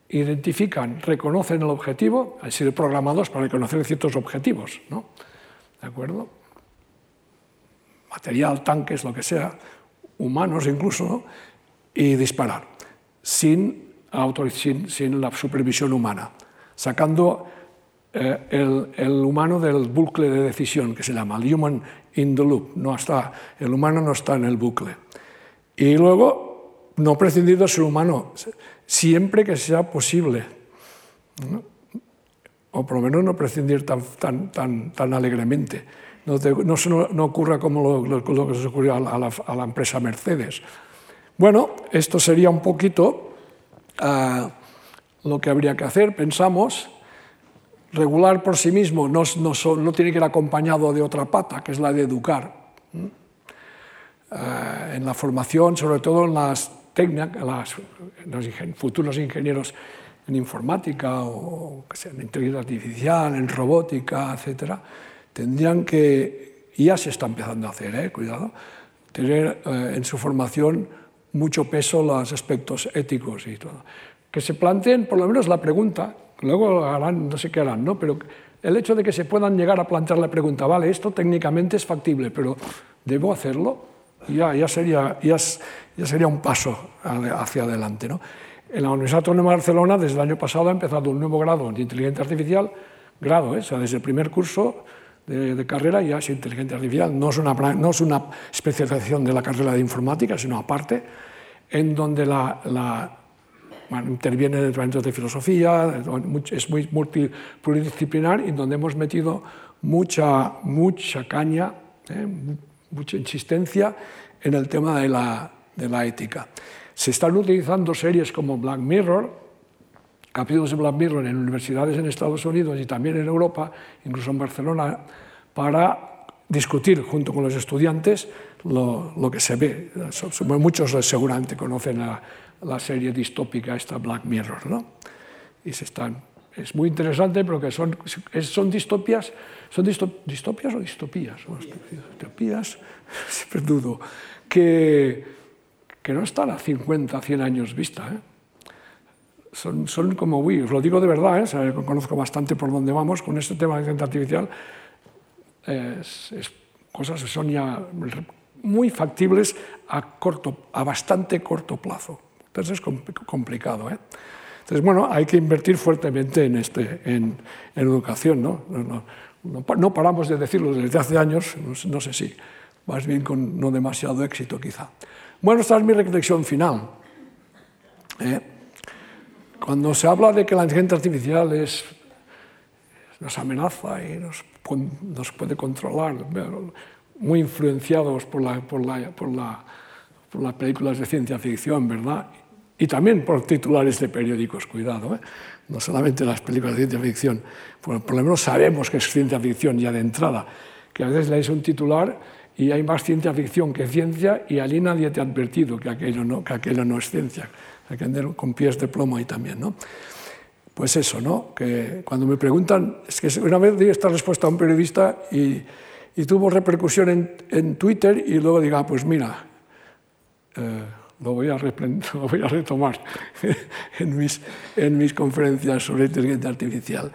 identifican, reconocen el objetivo, han sido programados para reconocer ciertos objetivos, ¿no? ¿De acuerdo? Material, tanques, lo que sea, humanos incluso, y disparar, sin, sin, sin, la supervisión humana, sacando eh, el, el, humano del bucle de decisión, que se llama el human in the loop, no está, el humano no está en el bucle. Y luego, no prescindir del ser humano, siempre que sea posible. O por lo menos no prescindir tan, tan, tan, tan alegremente. No, no, no, ocurra como lo, que se ocurrió a la, empresa Mercedes. Bueno, esto sería un poquito uh, lo que habría que hacer. Pensamos, regular por sí mismo no, no, tiene que ir acompañado de otra pata, que es la de educar. Uh, en la formación, sobre todo en las las, los futuros ingenieros en informática o que sea, en inteligencia artificial, en robótica, etcétera, tendrían que, y ya se está empezando a hacer, eh, cuidado, tener eh, en su formación mucho peso los aspectos éticos y todo. Que se planteen por lo menos la pregunta, luego harán, no sé qué harán, ¿no? pero el hecho de que se puedan llegar a plantear la pregunta, vale, esto técnicamente es factible, pero ¿debo hacerlo? Ya, ya, sería, ya, ya sería un paso hacia adelante. ¿no? En la Universidad Autónoma de Barcelona, desde el año pasado, ha empezado un nuevo grado de inteligencia artificial, grado, ¿eh? o sea, desde el primer curso de, de, carrera ya es inteligencia artificial, no es, una, no es una especialización de la carrera de informática, sino aparte, en donde la, la bueno, interviene departamentos de filosofía, es muy multidisciplinar y donde hemos metido mucha, mucha caña, ¿eh? Mucha insistencia en el tema de la, de la ética. Se están utilizando series como Black Mirror, capítulos de Black Mirror en universidades en Estados Unidos y también en Europa, incluso en Barcelona, para discutir junto con los estudiantes lo, lo que se ve. Muchos seguramente conocen la, la, serie distópica esta Black Mirror, ¿no? Y se están, es muy interesante porque son, son distopias, son distopias o distopías, distopías, siempre dudo, que que no están a 50, 100 años vista. ¿eh? Son, son, como, uy, os lo digo de verdad, ¿eh? conozco bastante por dónde vamos con este tema de inteligencia artificial, es, es, cosas que son ya muy factibles a, corto, a bastante corto plazo. Entonces es complicado. ¿eh? Entonces, bueno, hay que invertir fuertemente en, este, educación. ¿no? No, paramos de decirlo desde hace años, no sé si, más bien con no demasiado éxito quizá. Bueno, esta es mi reflexión final. ¿eh? Cuando se habla de que la inteligencia artificial nos amenaza y nos, puede controlar, muy influenciados por las películas de ciencia ficción, ¿verdad? Y también por titulares de periódicos, cuidado, ¿eh? no solamente las películas de ciencia ficción, por, por lo menos sabemos que es ciencia ficción ya de entrada, que a veces lees un titular y hay más ciencia ficción que ciencia y allí nadie te ha advertido que aquello no, que aquello no es ciencia. Hay que andar con pies de plomo ahí también, ¿no? Pues eso, ¿no? Que cuando me preguntan, es que una vez di esta respuesta a un periodista y, tuvo repercusión en, en, Twitter y luego diga, ah, pues mira, eh, lo, voy a lo voy a retomar en mis, en mis conferencias sobre inteligencia artificial.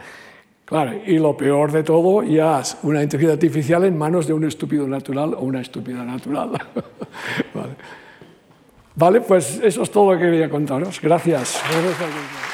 Claro, y lo peor de todo ya es una inteligencia artificial en manos de un estúpido natural o una estúpida natural. vale. vale, pues eso es todo lo que quería contaros. Gracias. Gracias.